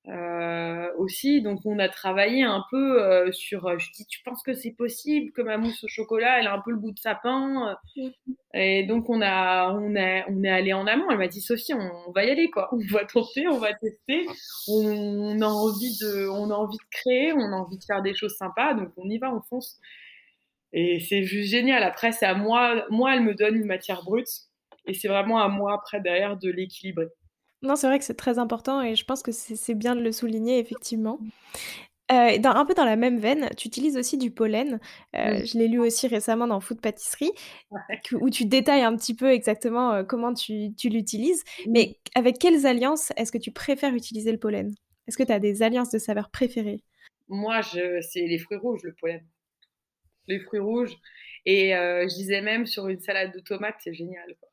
Euh, aussi. Donc on a travaillé un peu euh, sur. Euh, je dis, tu penses que c'est possible que ma mousse au chocolat, elle a un peu le goût de sapin Et donc on a, on a, on est allé en amont. Elle m'a dit, Sophie, on, va y aller quoi. On va tenter, on va tester. On, a envie de, on a envie de créer, on a envie de faire des choses sympas. Donc on y va, on fonce. Et c'est juste génial. Après, c'est à moi, moi, elle me donne une matière brute. Et c'est vraiment à moi après derrière de l'équilibrer. Non, c'est vrai que c'est très important et je pense que c'est bien de le souligner, effectivement. Euh, dans, un peu dans la même veine, tu utilises aussi du pollen. Euh, je l'ai lu aussi récemment dans Food Pâtisserie, où tu détailles un petit peu exactement euh, comment tu, tu l'utilises. Mais avec quelles alliances est-ce que tu préfères utiliser le pollen? Est-ce que tu as des alliances de saveurs préférées? Moi, c'est les fruits rouges, le pollen. Les fruits rouges. Et je disais même sur une salade de tomates, c'est génial. Quoi.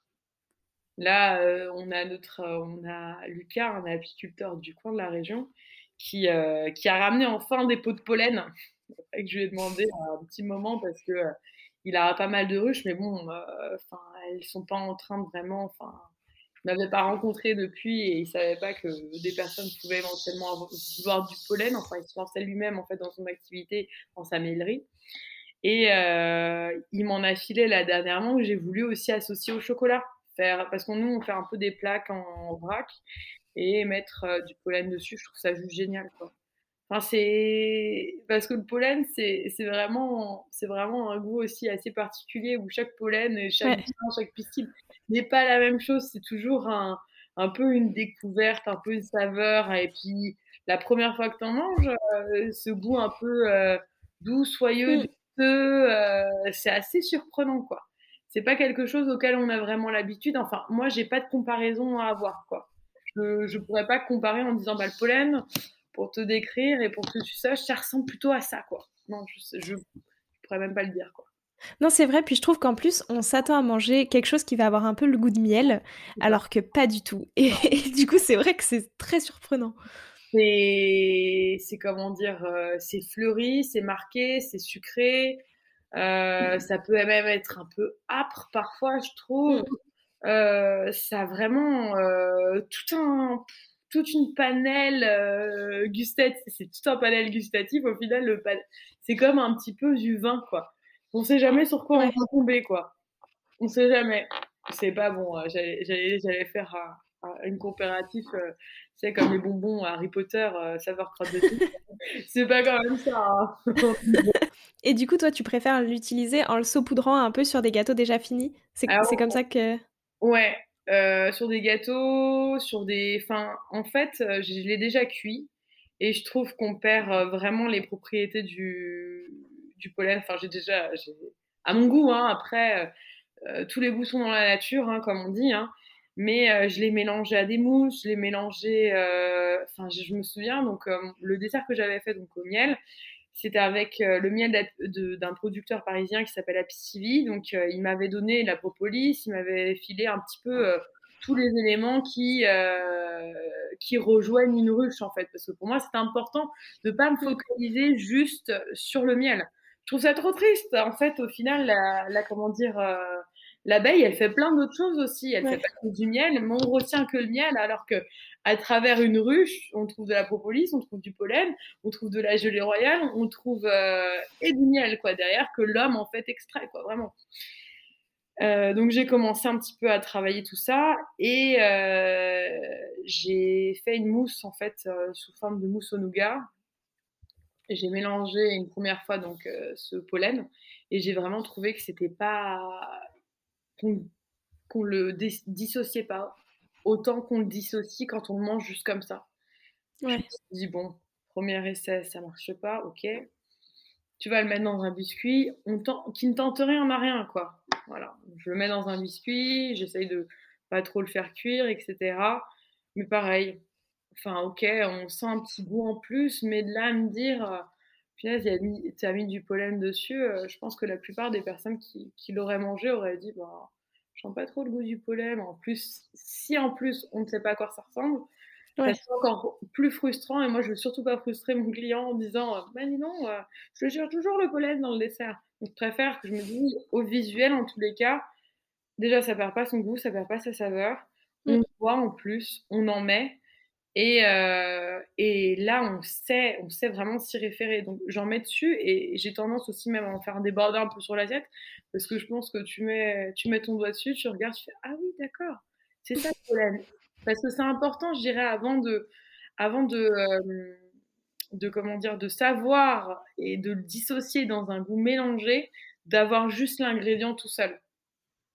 Là, euh, on a notre, euh, on a Lucas, un apiculteur du coin de la région, qui, euh, qui a ramené enfin des pots de pollen. que je lui ai demandé un petit moment parce que il a pas mal de ruches, mais bon, enfin, elles sont pas en train de vraiment, enfin, il m'avait pas rencontré depuis et il savait pas que des personnes pouvaient éventuellement avoir, du pollen. Enfin, il se lançait lui-même en fait dans son activité, dans sa mêlerie. Et il m'en a filé là dernièrement que j'ai voulu aussi associer au chocolat parce qu'on nous on fait un peu des plaques en, vrac et mettre euh, du pollen dessus, je trouve ça juste génial quoi. Enfin, c'est parce que le pollen c'est vraiment c'est vraiment un goût aussi assez particulier où chaque pollen, chaque ouais. chaque pistil n'est pas la même chose. C'est toujours un, un peu une découverte, un peu une saveur et puis la première fois que tu en manges, euh, ce goût un peu euh, doux, soyeux, mmh. c'est assez surprenant quoi c'est pas quelque chose auquel on a vraiment l'habitude. Enfin, moi, j'ai pas de comparaison à avoir, quoi. Je, je pourrais pas comparer en disant, bah, le pollen, pour te décrire et pour que tu saches, ça ressemble plutôt à ça, quoi. Non, je, je, pourrais même pas le dire, quoi. Non, c'est vrai, puis je trouve qu'en plus, on s'attend à manger quelque chose qui va avoir un peu le goût de miel, alors que pas du tout. Et, du coup, c'est vrai que c'est très surprenant. C'est, comment dire, euh, c'est fleuri, c'est marqué, c'est sucré, euh, ça peut même être un peu âpre parfois, je trouve. Mm. Euh, ça a vraiment euh, tout un, toute une panel gustative. C'est tout un panel gustatif. Au final, le c'est comme un petit peu du vin, quoi. On sait jamais sur quoi on va tomber, quoi. On sait jamais. C'est pas bon. Euh, j'allais faire une comparative, c'est comme les bonbons Harry Potter, saveur crotte de tout. c'est pas quand même ça. Hein. Et du coup, toi, tu préfères l'utiliser en le saupoudrant un peu sur des gâteaux déjà finis? C'est comme ça que. Ouais, euh, sur des gâteaux, sur des. Enfin, en fait, euh, je l'ai déjà cuit et je trouve qu'on perd euh, vraiment les propriétés du, du pollen. Enfin, j'ai déjà. À mon goût, hein, après, tous les goûts sont dans la nature, hein, comme on dit. Hein, mais je l'ai mélangé à des mousses, je l'ai mélangé. Enfin, je, je, me souviens, donc le dessert que j'avais fait donc au miel, c'était avec euh, le miel d'un producteur parisien qui s'appelle Apicivi. Donc, euh, il m'avait donné la propolis, il m'avait filé un petit peu euh, tous les éléments qui, euh, qui rejoignent une ruche, en fait. Parce que pour moi, c'est important de ne pas me focaliser juste sur le miel. Je trouve ça trop triste. En fait, au final, la, comment dire, euh, l'abeille, elle fait plein d'autres choses aussi. Elle fait pas que du miel, mais on retient que le miel, alors que à travers une ruche, on trouve de la propolis, on trouve du pollen, on trouve de la gelée royale, on trouve euh, et du miel quoi derrière que l'homme en fait extrait quoi vraiment. Euh, donc j'ai commencé un petit peu à travailler tout ça et euh, j'ai fait une mousse en fait sous forme de mousse au nougat. J'ai mélangé une première fois donc ce pollen et j'ai vraiment trouvé que c'était pas qu'on le dissociait pas autant qu'on le dissocie quand on le mange juste comme ça. Ouais. Me suis dit, bon, premier essai, ça marche pas, ok. Tu vas le mettre dans un biscuit on qui ne tente rien à rien, quoi. Voilà, je le mets dans un biscuit, j'essaye de pas trop le faire cuire, etc. Mais pareil, enfin, ok, on sent un petit goût en plus, mais de là à me dire, tu as mis du pollen dessus, euh, je pense que la plupart des personnes qui, qui l'auraient mangé auraient dit, bah, je sens pas trop le goût du pollen. En plus, si en plus on ne sait pas à quoi ça ressemble, c'est encore plus frustrant. Et moi, je veux surtout pas frustrer mon client en disant bah non, euh, je cherche toujours le pollen dans le dessert. Donc, je préfère que je me dise au visuel, en tous les cas, déjà, ça perd pas son goût, ça perd pas sa saveur. Mm. On voit en plus, on en met. Et, euh, et, là, on sait, on sait vraiment s'y référer. Donc, j'en mets dessus et j'ai tendance aussi même à en faire déborder un peu sur l'assiette parce que je pense que tu mets, tu mets ton doigt dessus, tu regardes, tu fais Ah oui, d'accord, c'est ça le problème. Parce que c'est important, je dirais, avant de, avant de, euh, de, comment dire, de savoir et de le dissocier dans un goût mélangé, d'avoir juste l'ingrédient tout seul.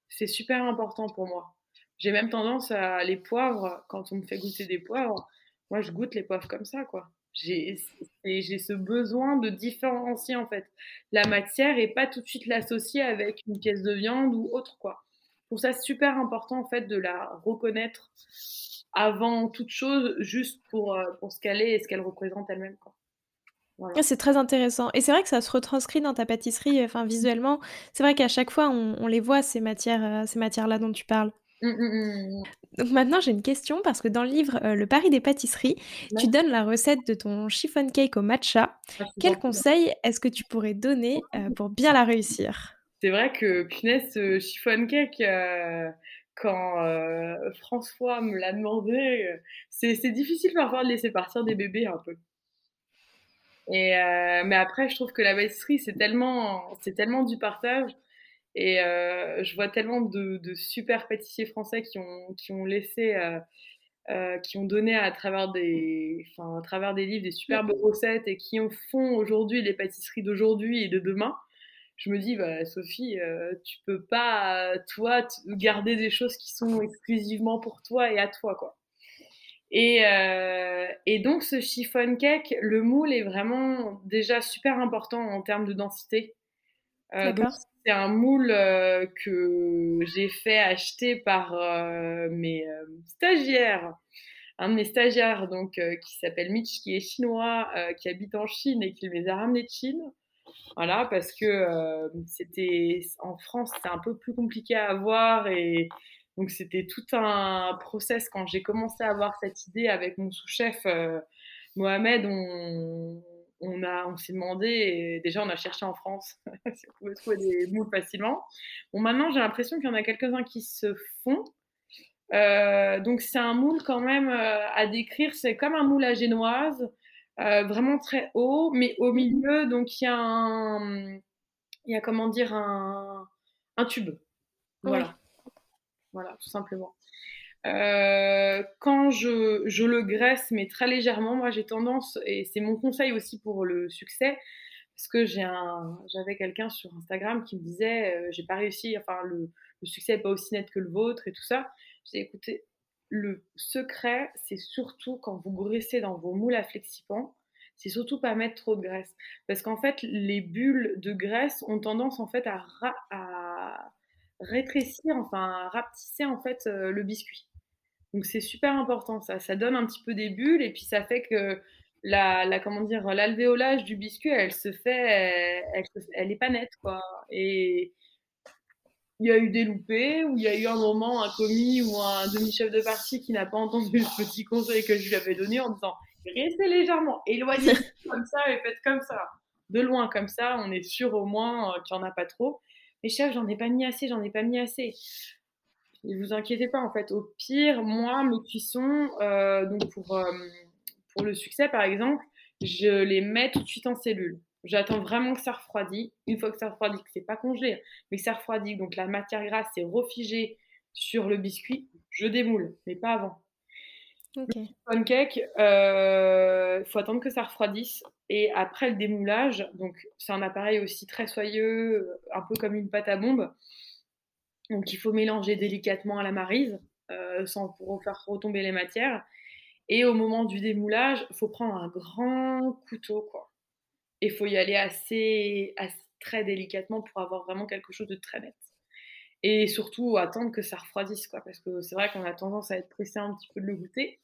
C'est super important pour moi. J'ai même tendance à les poivres, quand on me fait goûter des poivres, moi je goûte les poivres comme ça, quoi. J'ai ce besoin de différencier en fait la matière et pas tout de suite l'associer avec une pièce de viande ou autre, quoi. Pour ça super important en fait de la reconnaître avant toute chose, juste pour, euh, pour ce qu'elle est et ce qu'elle représente elle-même, quoi. Ah, c'est très intéressant. Et c'est vrai que ça se retranscrit dans ta pâtisserie, enfin visuellement. C'est vrai qu'à chaque fois, on, on, les voit, ces matières, euh, ces matières-là dont tu parles. Mmh, mmh, mmh, Donc maintenant, j'ai une question parce que dans le livre euh, Le Paris des pâtisseries, tu donnes la recette de ton chiffon cake au matcha. Ah, Quel conseil est-ce que tu pourrais donner euh, pour bien la réussir? C'est vrai que, punaise, ce chiffon cake, euh, quand François me l'a demandé, c'est difficile parfois de laisser partir des bébés un peu. Et, mais après, je trouve que la pâtisserie, c'est tellement, tellement du partage et euh, je vois tellement de, super pâtissiers français qui ont, qui ont laissé, euh, euh, qui ont donné à travers, des, à travers des livres des superbes recettes et qui en font aujourd'hui les pâtisseries d'aujourd'hui et de demain. Je me dis, bah, Sophie, tu peux pas, toi, garder des choses qui sont exclusivement pour toi et à toi, quoi. Et, et, donc, ce chiffon cake, le moule est vraiment déjà super important en termes de densité. D'accord c'est un moule euh, que j'ai fait acheter par euh, mes euh, stagiaires. Un de mes stagiaires donc, qui s'appelle Mitch, qui est chinois, qui habite en Chine et qui les a ramenés de Chine. Voilà, parce que c'était en France, c'est un peu plus compliqué à avoir et donc c'était tout un process quand j'ai commencé à avoir cette idée avec mon sous-chef Mohamed. On, on, a, on s'est demandé, et déjà on a cherché en France si on pouvait trouver des moules facilement. Bon, maintenant j'ai l'impression qu'il y en a quelques-uns qui se font. Euh, donc c'est un moule quand même euh, à décrire, c'est comme un moule à génoise, euh, vraiment très haut, mais au milieu, donc il y a un, il y a comment dire, un, un tube. Voilà. Voilà, tout simplement. Euh, quand je, je, le graisse, mais très légèrement, moi j'ai tendance, et c'est mon conseil aussi pour le succès, parce que j'avais quelqu'un sur Instagram qui me disait euh, j'ai pas réussi, enfin le, succès n'est pas aussi net que le vôtre et tout ça. J'ai écouté, le secret, c'est surtout quand vous graissez dans vos moules à flexipant, c'est surtout pas mettre trop de graisse. Parce qu'en fait, les bulles de graisse ont tendance en fait à, à rétrécir, enfin à rapetisser en fait euh, le biscuit. Donc c'est super important ça. Ça donne un petit peu des bulles et puis ça fait que la, comment dire l'alvéolage du biscuit, elle se fait, elle, elle, est pas nette quoi. Et il y a eu des loupés, ou il y a eu un moment, un commis ou un demi-chef de parti qui n'a pas entendu le petit conseil que je lui avais donné en disant restez légèrement éloignez comme ça et faites comme ça. De loin comme ça, on est sûr au moins euh, qu'il n'y en a pas trop. Mais chef, j'en ai pas mis assez, j'en ai pas mis assez. Ne vous inquiétez pas, en fait, au pire, moi, mes cuissons, euh, donc pour, euh, pour le succès par exemple, je les mets tout de suite en cellule. J'attends vraiment que ça refroidit. Une fois que ça refroidit, que c'est pas congelé, mais que ça refroidit, donc la matière grasse est refigée sur le biscuit, je démoule, mais pas avant. Okay. Le pancake, il euh, faut attendre que ça refroidisse. Et après le démoulage, donc c'est un appareil aussi très soyeux, un peu comme une pâte à bombe. Donc il faut mélanger délicatement à la marise, euh, sans pour faire retomber les matières. Et au moment du démoulage, il faut prendre un grand couteau, quoi. Et il faut y aller assez, très délicatement pour avoir vraiment quelque chose de très net. Et surtout, attendre que ça refroidisse, quoi. Parce que c'est vrai qu'on a tendance à être pressé un petit peu de le goûter.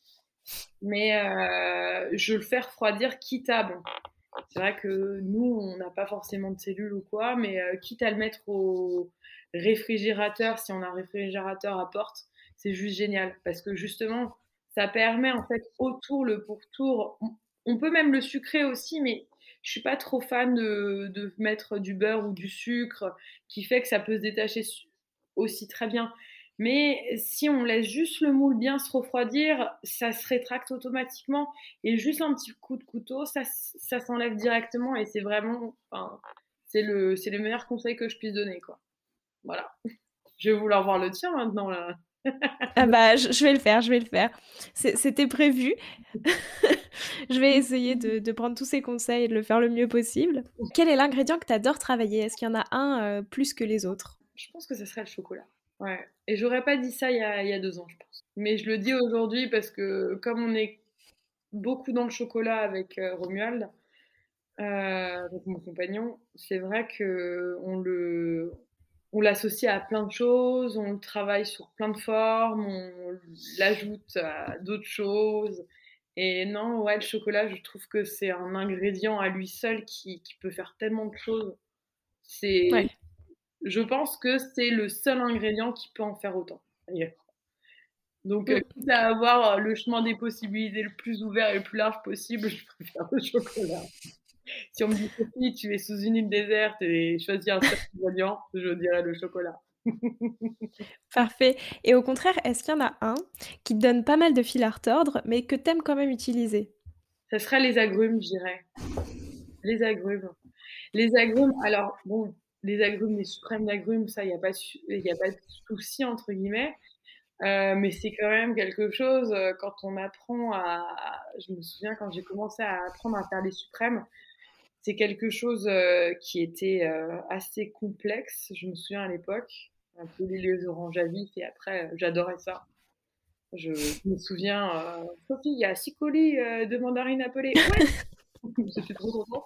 Mais euh, je le fais refroidir quitte à, bon, c'est vrai que nous, on n'a pas forcément de cellules ou quoi, mais euh, quitte à le mettre au réfrigérateur, si on a un réfrigérateur à porte, c'est juste génial. Parce que justement, ça permet en fait autour le pourtour. On peut même le sucrer aussi, mais je suis pas trop fan de, mettre du beurre ou du sucre, qui fait que ça peut se détacher aussi très bien. Mais si on laisse juste le moule bien se refroidir, ça se rétracte automatiquement. Et juste un petit coup de couteau, ça, ça s'enlève directement. Et c'est vraiment, c'est le, le meilleur conseil que je puisse donner, quoi. Voilà. Je vais vouloir voir le tien maintenant, là. ah bah, je, vais le faire, je vais le faire. C'était prévu. je vais essayer de, prendre tous ces conseils et de le faire le mieux possible. Quel est l'ingrédient que tu adores travailler? Est-ce qu'il y en a un euh, plus que les autres? Je pense que ce serait le chocolat. Ouais. Et j'aurais pas dit ça il y, a, deux ans, je pense. Mais je le dis aujourd'hui parce que comme on est beaucoup dans le chocolat avec euh, Romuald, euh, mon compagnon, c'est vrai que on le, on l'associe à plein de choses, on le travaille sur plein de formes, on l'ajoute à d'autres choses. Et non, ouais, le chocolat, je trouve que c'est un ingrédient à lui seul qui, peut faire tellement de choses. C'est, je pense que c'est le seul ingrédient qui peut en faire autant. Donc, euh, quitte à avoir le chemin des possibilités le plus ouvert et le plus large possible, je préfère le chocolat si on me dit Sophie, tu es sous une île déserte et choisis un seul ingrédient, je dirais le chocolat. Parfait. Et au contraire, est-ce qu'il y en a un qui te donne pas mal de fil à retordre, mais que tu aimes quand même utiliser? Ce serait les agrumes, je dirais. Les agrumes. Les agrumes, alors, bon, les agrumes, les suprêmes d'agrumes, ça, il n'y a, pas, a pas de souci, entre guillemets. Euh, mais c'est quand même quelque chose, euh, quand on apprend à. Je me souviens quand j'ai commencé à apprendre à faire les suprêmes, c'est quelque chose euh, qui était euh, assez complexe, je me souviens à l'époque, un peu les lieux orange à vif, et après, euh, j'adorais ça. Je, me souviens, Sophie, il y a six colis de mandarines appelées. Ouais J'étais trop contente.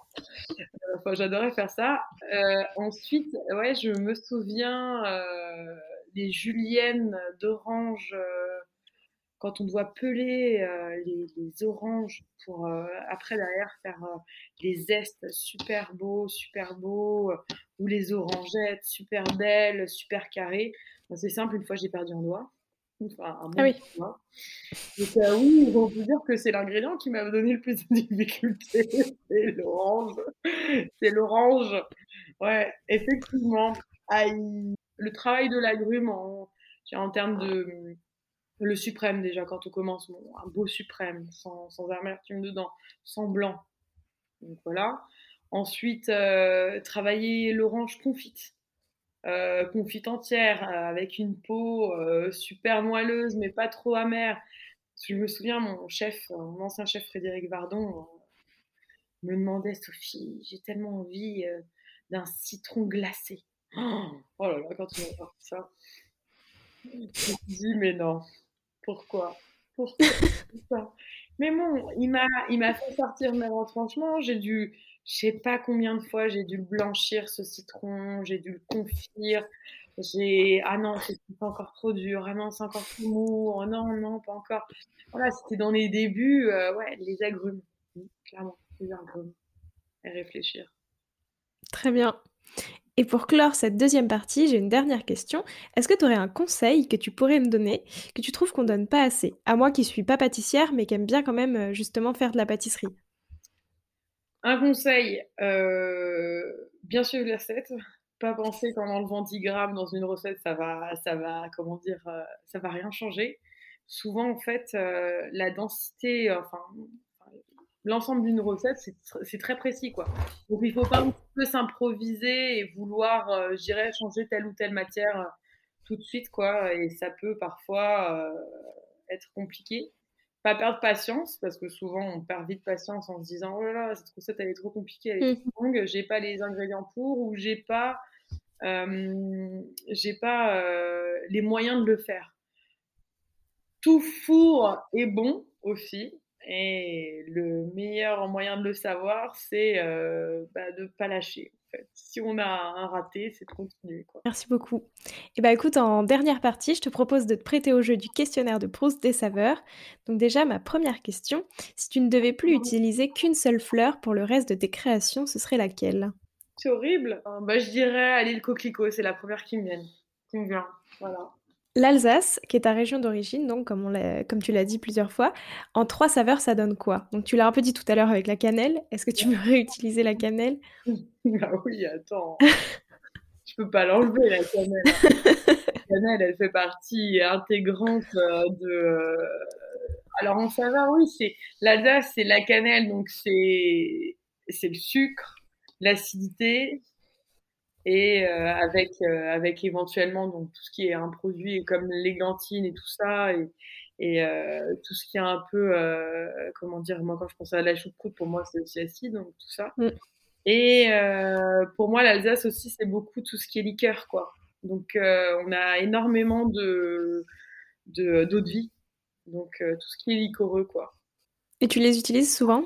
Enfin, j'adorais faire ça. ensuite, ouais, je me souviens les juliennes d'orange quand on doit peler euh, les, oranges pour euh, après derrière faire euh, les zestes super beaux, super beaux, ou les orangettes super belles, super carrées. c'est simple, une fois j'ai perdu un doigt. Enfin, un ah oui. Doigt. Donc, oui, on peut dire que c'est l'ingrédient qui m'a donné le plus de difficultés. c'est l'orange. C'est l'orange. Ouais, effectivement. Aïe. Le travail de l'agrume en, en termes de le suprême déjà quand on commence, un beau suprême, sans, sans, amertume dedans, sans blanc. Donc voilà. Ensuite, euh, travailler l'orange confite. Euh, confite entière, euh, avec une peau super moelleuse, mais pas trop amère. je me souviens, mon chef, mon ancien chef Frédéric Vardon, me demandait, Sophie, j'ai tellement envie d'un citron glacé. Oh, là là, quand tu m'as ça. Je me mais non, pourquoi? Pourquoi Mais bon, il m'a, il m'a fait sortir mes retranchements. J'ai dû, je sais pas combien de fois, j'ai dû le blanchir ce citron, j'ai dû le confire. J'ai, ah non, c'est encore trop dur. Ah non, c'est encore trop mou. Oh non, non, pas encore. Voilà, c'était dans les débuts. Euh, ouais, les agrumes, clairement, les agrumes. Et réfléchir. Très bien. Et pour clore cette deuxième partie, j'ai une dernière question. Est-ce que tu aurais un conseil que tu pourrais me donner, que tu trouves qu'on donne pas assez? À moi qui suis pas pâtissière, mais qui aime bien quand même euh, justement faire de la pâtisserie. Un conseil, euh, bien suivre les recettes. Pas penser qu'en enlevant 10 grammes dans une recette, ça va, ça va, comment dire, euh, ça va rien changer. Souvent, en fait, la densité, enfin, l'ensemble d'une recette, c'est très précis, quoi. Donc, il ne faut pas un peu s'improviser et vouloir, euh, j'irais, changer telle ou telle matière euh, tout de suite, quoi. Et ça peut parfois euh, être compliqué. Pas perdre patience, parce que souvent, on perd vite patience en se disant, oh là là, cette recette, elle est trop compliquée, elle est mmh. trop longue, j'ai pas les ingrédients pour, ou j'ai pas, j'ai pas les moyens de le faire. Tout four est bon aussi, et le meilleur moyen de le savoir, c'est euh, bah, de ne pas lâcher. En fait. Si on a un raté, c'est de continuer. Quoi. Merci beaucoup. Et eh bah écoute, en dernière partie, je te propose de te prêter au jeu du questionnaire de Proust des saveurs. Donc déjà, ma première question, si tu ne devais plus mmh. utiliser qu'une seule fleur pour le reste de tes créations, ce serait laquelle? C'est horrible. Bah, je dirais aller le coquelicot, c'est la première qui me vient. Qui me vient. Voilà. L'Alsace, qui est ta région d'origine, donc comme, comme tu l'as dit plusieurs fois, en trois saveurs, ça donne quoi? Donc tu l'as un peu dit tout à l'heure avec la cannelle. Est-ce que tu veux réutiliser la cannelle? Ah oui, attends. Je peux pas l'enlever la cannelle. la cannelle, elle fait partie intégrante euh, de. Euh, alors en saveur, oui, c'est l'Alsace, c'est la cannelle, donc c'est c'est le sucre, l'acidité, et euh, avec euh, avec éventuellement donc tout ce qui est un produit comme l'églantine et tout ça et, et euh, tout ce qui est un peu comment dire moi quand je pense à la choucroute pour moi c'est aussi acide donc tout ça. Mm. et pour moi l'Alsace aussi c'est beaucoup tout ce qui est liqueur quoi. Donc on a énormément de d'eau de, vie. Donc tout ce qui est liquoreux quoi. Et tu les utilises souvent?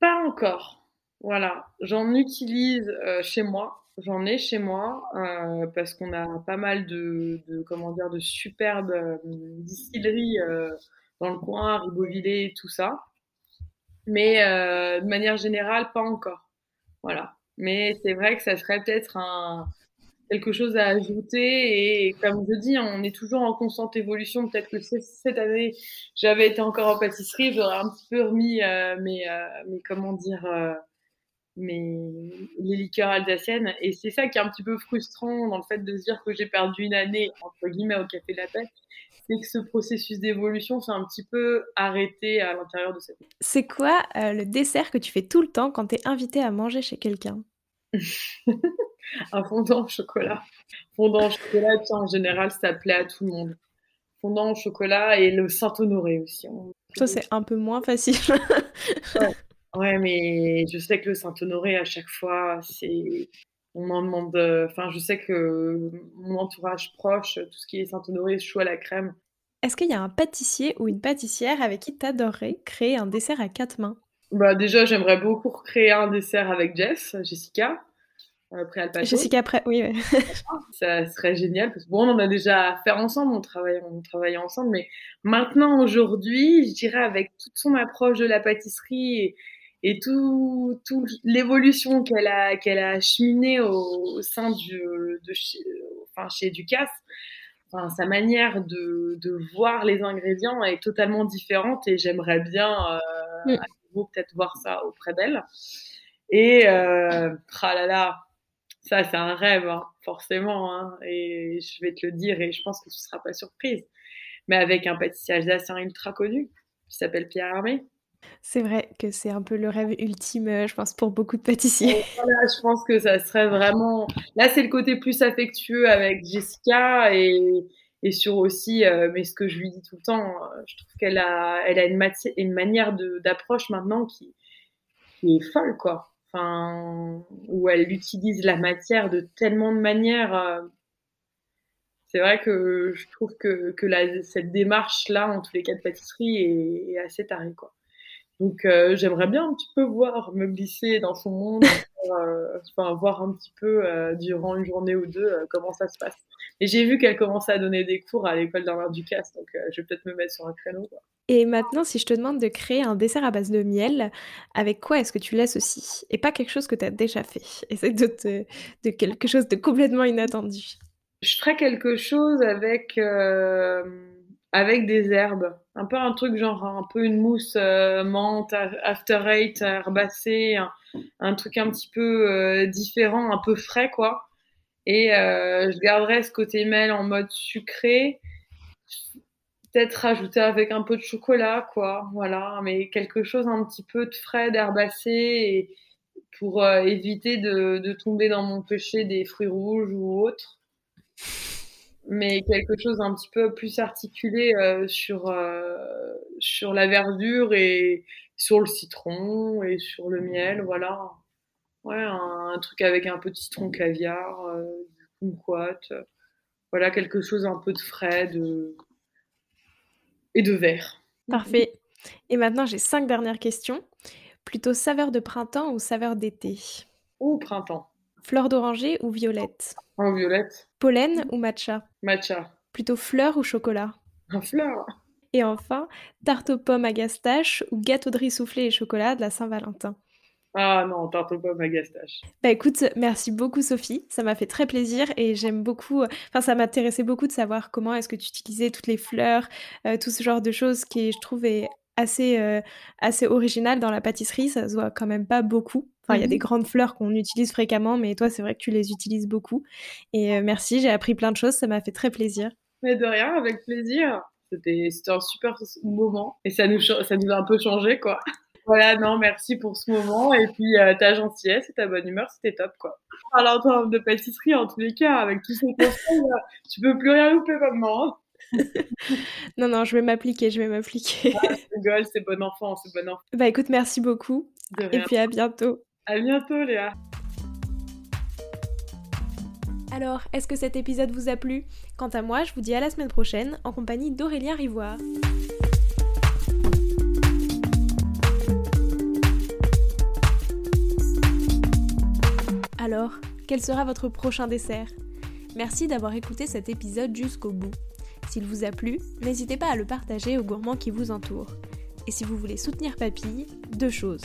Pas encore. Voilà. J'en utilise chez moi J'en ai chez moi euh, parce qu'on a pas mal de, de, comment dire de superbes euh, distilleries euh, dans le coin, Ribeauvillé, tout ça. Mais euh, de manière générale, pas encore. Voilà. Mais c'est vrai que ça serait peut-être un quelque chose à ajouter et comme je dis, on est toujours en constante évolution. Peut-être que cette année, j'avais été encore en pâtisserie, j'aurais un petit peu remis mes, mes comment dire mais les liqueurs alsaciennes. Et c'est ça qui est un petit peu frustrant dans le fait de se dire que j'ai perdu une année, entre guillemets, au Café de la Paix, c'est que ce processus d'évolution s'est un petit peu arrêté à l'intérieur de cette C'est quoi euh, le dessert que tu fais tout le temps quand tu es invité à manger chez quelqu'un? Un fondant au chocolat. Fondant au chocolat, en général, ça plaît à tout le monde. Fondant au chocolat et le Saint-Honoré aussi. Ça, c'est un peu moins facile. Ouais, mais je sais que le Saint-Honoré, à chaque fois, c'est. On m'en demande. Enfin, je sais que mon entourage proche, tout ce qui est Saint-Honoré, chou à la crème. Est-ce qu'il y a un pâtissier ou une pâtissière avec qui tu adorerais créer un dessert à quatre mains? Bah déjà, j'aimerais beaucoup créer un dessert avec Jess, Jessica. Après Jessica après, oui. ça serait génial parce que bon, on en a déjà à faire ensemble, on travaille, on travaille ensemble, mais maintenant aujourd'hui, je dirais avec toute son approche de la pâtisserie et, et tout, tout l'évolution qu'elle a, qu'elle a cheminée au, sein du, de chez, enfin, chez Ducasse, enfin, sa manière de, de, voir les ingrédients est totalement différente et j'aimerais bien euh, mm. peut-être voir ça auprès d'elle. Et euh, tralala, ça c'est un rêve, hein, forcément, hein, et je vais te le dire et je pense que tu ne seras pas surprise. Mais avec un pâtissier alsacien ultra connu qui s'appelle Pierre Armé. C'est vrai que c'est un peu le rêve ultime, euh, je pense, pour beaucoup de pâtissiers. je pense que ça serait vraiment. Là, c'est le côté plus affectueux avec Jessica et, et sur aussi, euh, mais ce que je lui dis tout le temps, euh, je trouve qu'elle a, elle a une, une manière d'approche maintenant qui, qui, est folle, quoi. Enfin, où elle utilise la matière de tellement de manières. c'est vrai que je trouve que, que cette démarche-là, en tous les cas de pâtisserie, est assez tarée, quoi. Donc euh, j'aimerais bien un petit peu voir me glisser dans son monde, euh, enfin, voir un petit peu euh, durant une journée ou deux comment ça se passe. Et j'ai vu qu'elle commençait à donner des cours à l'école d'Armand Ducasse, donc je vais peut-être me mettre sur un créneau. Et maintenant, si je te demande de créer un dessert à base de miel, avec quoi est-ce que tu l'associes Et pas quelque chose que tu as déjà fait. Essaye de, te, de quelque chose de complètement inattendu. Je ferais quelque chose avec, avec des herbes. Un peu un truc genre un peu une mousse euh, menthe, after eight, herbacée, un, truc un petit peu euh, différent, un peu frais quoi. Et je garderais ce côté miel en mode sucré peut-être rajouter avec un peu de chocolat, quoi. Voilà, mais quelque chose un petit peu de frais, d'herbacé, pour euh, éviter de, de, tomber dans mon péché des fruits rouges ou autres. Mais quelque chose un petit peu plus articulé euh, sur, euh, sur la verdure et sur le citron et sur le miel, voilà. Ouais, un, truc avec un peu de citron caviar, du kumquat. Voilà, quelque chose un peu de frais, de, et de verre. Parfait. Et maintenant, j'ai cinq dernières questions. Plutôt saveur de printemps ou saveur d'été? Ou printemps. Fleur d'oranger ou violette? En violette. Pollen ou matcha? Matcha. Plutôt fleur ou chocolat? Un fleur. Et enfin, tarte aux pommes à gastache ou gâteau de riz soufflé et chocolat de la Saint-Valentin? Ah non, tarte aux pommes à gastache. Bah écoute, merci beaucoup Sophie, ça m'a fait très plaisir et j'aime beaucoup, enfin ça m'intéressait beaucoup de savoir comment est-ce que tu utilisais toutes les fleurs, euh, tout ce genre de choses qui je trouve est assez, euh, assez original dans la pâtisserie, ça se voit quand même pas beaucoup. Enfin, il y a des mmh grandes fleurs qu'on utilise fréquemment, mais toi, c'est vrai que tu les utilises beaucoup. Et euh, merci, j'ai appris plein de choses, ça m'a fait très plaisir. Mais de rien, avec plaisir. C'était un super moment et ça nous, ça nous a un peu changé, quoi. Voilà, non, merci pour ce moment. Et puis, euh, ta gentillesse et ta bonne humeur, c'était top, quoi. Alors, en termes de pâtisserie, en tous les cas, avec tous ces conseils, tu peux plus rien louper maintenant. Hein. non, non, je vais m'appliquer, je vais m'appliquer. Ah, c'est bon enfant, c'est bon enfant. Bah écoute, merci beaucoup. Et puis à bientôt. À bientôt, Léa. Alors, est-ce que cet épisode vous a plu? Quant à moi, je vous dis à la semaine prochaine en compagnie d'Aurélien Rivoire. Alors, quel sera votre prochain dessert? Merci d'avoir écouté cet épisode jusqu'au bout. S'il vous a plu, n'hésitez pas à le partager aux gourmands qui vous entourent. Et si vous voulez soutenir Papille, deux choses.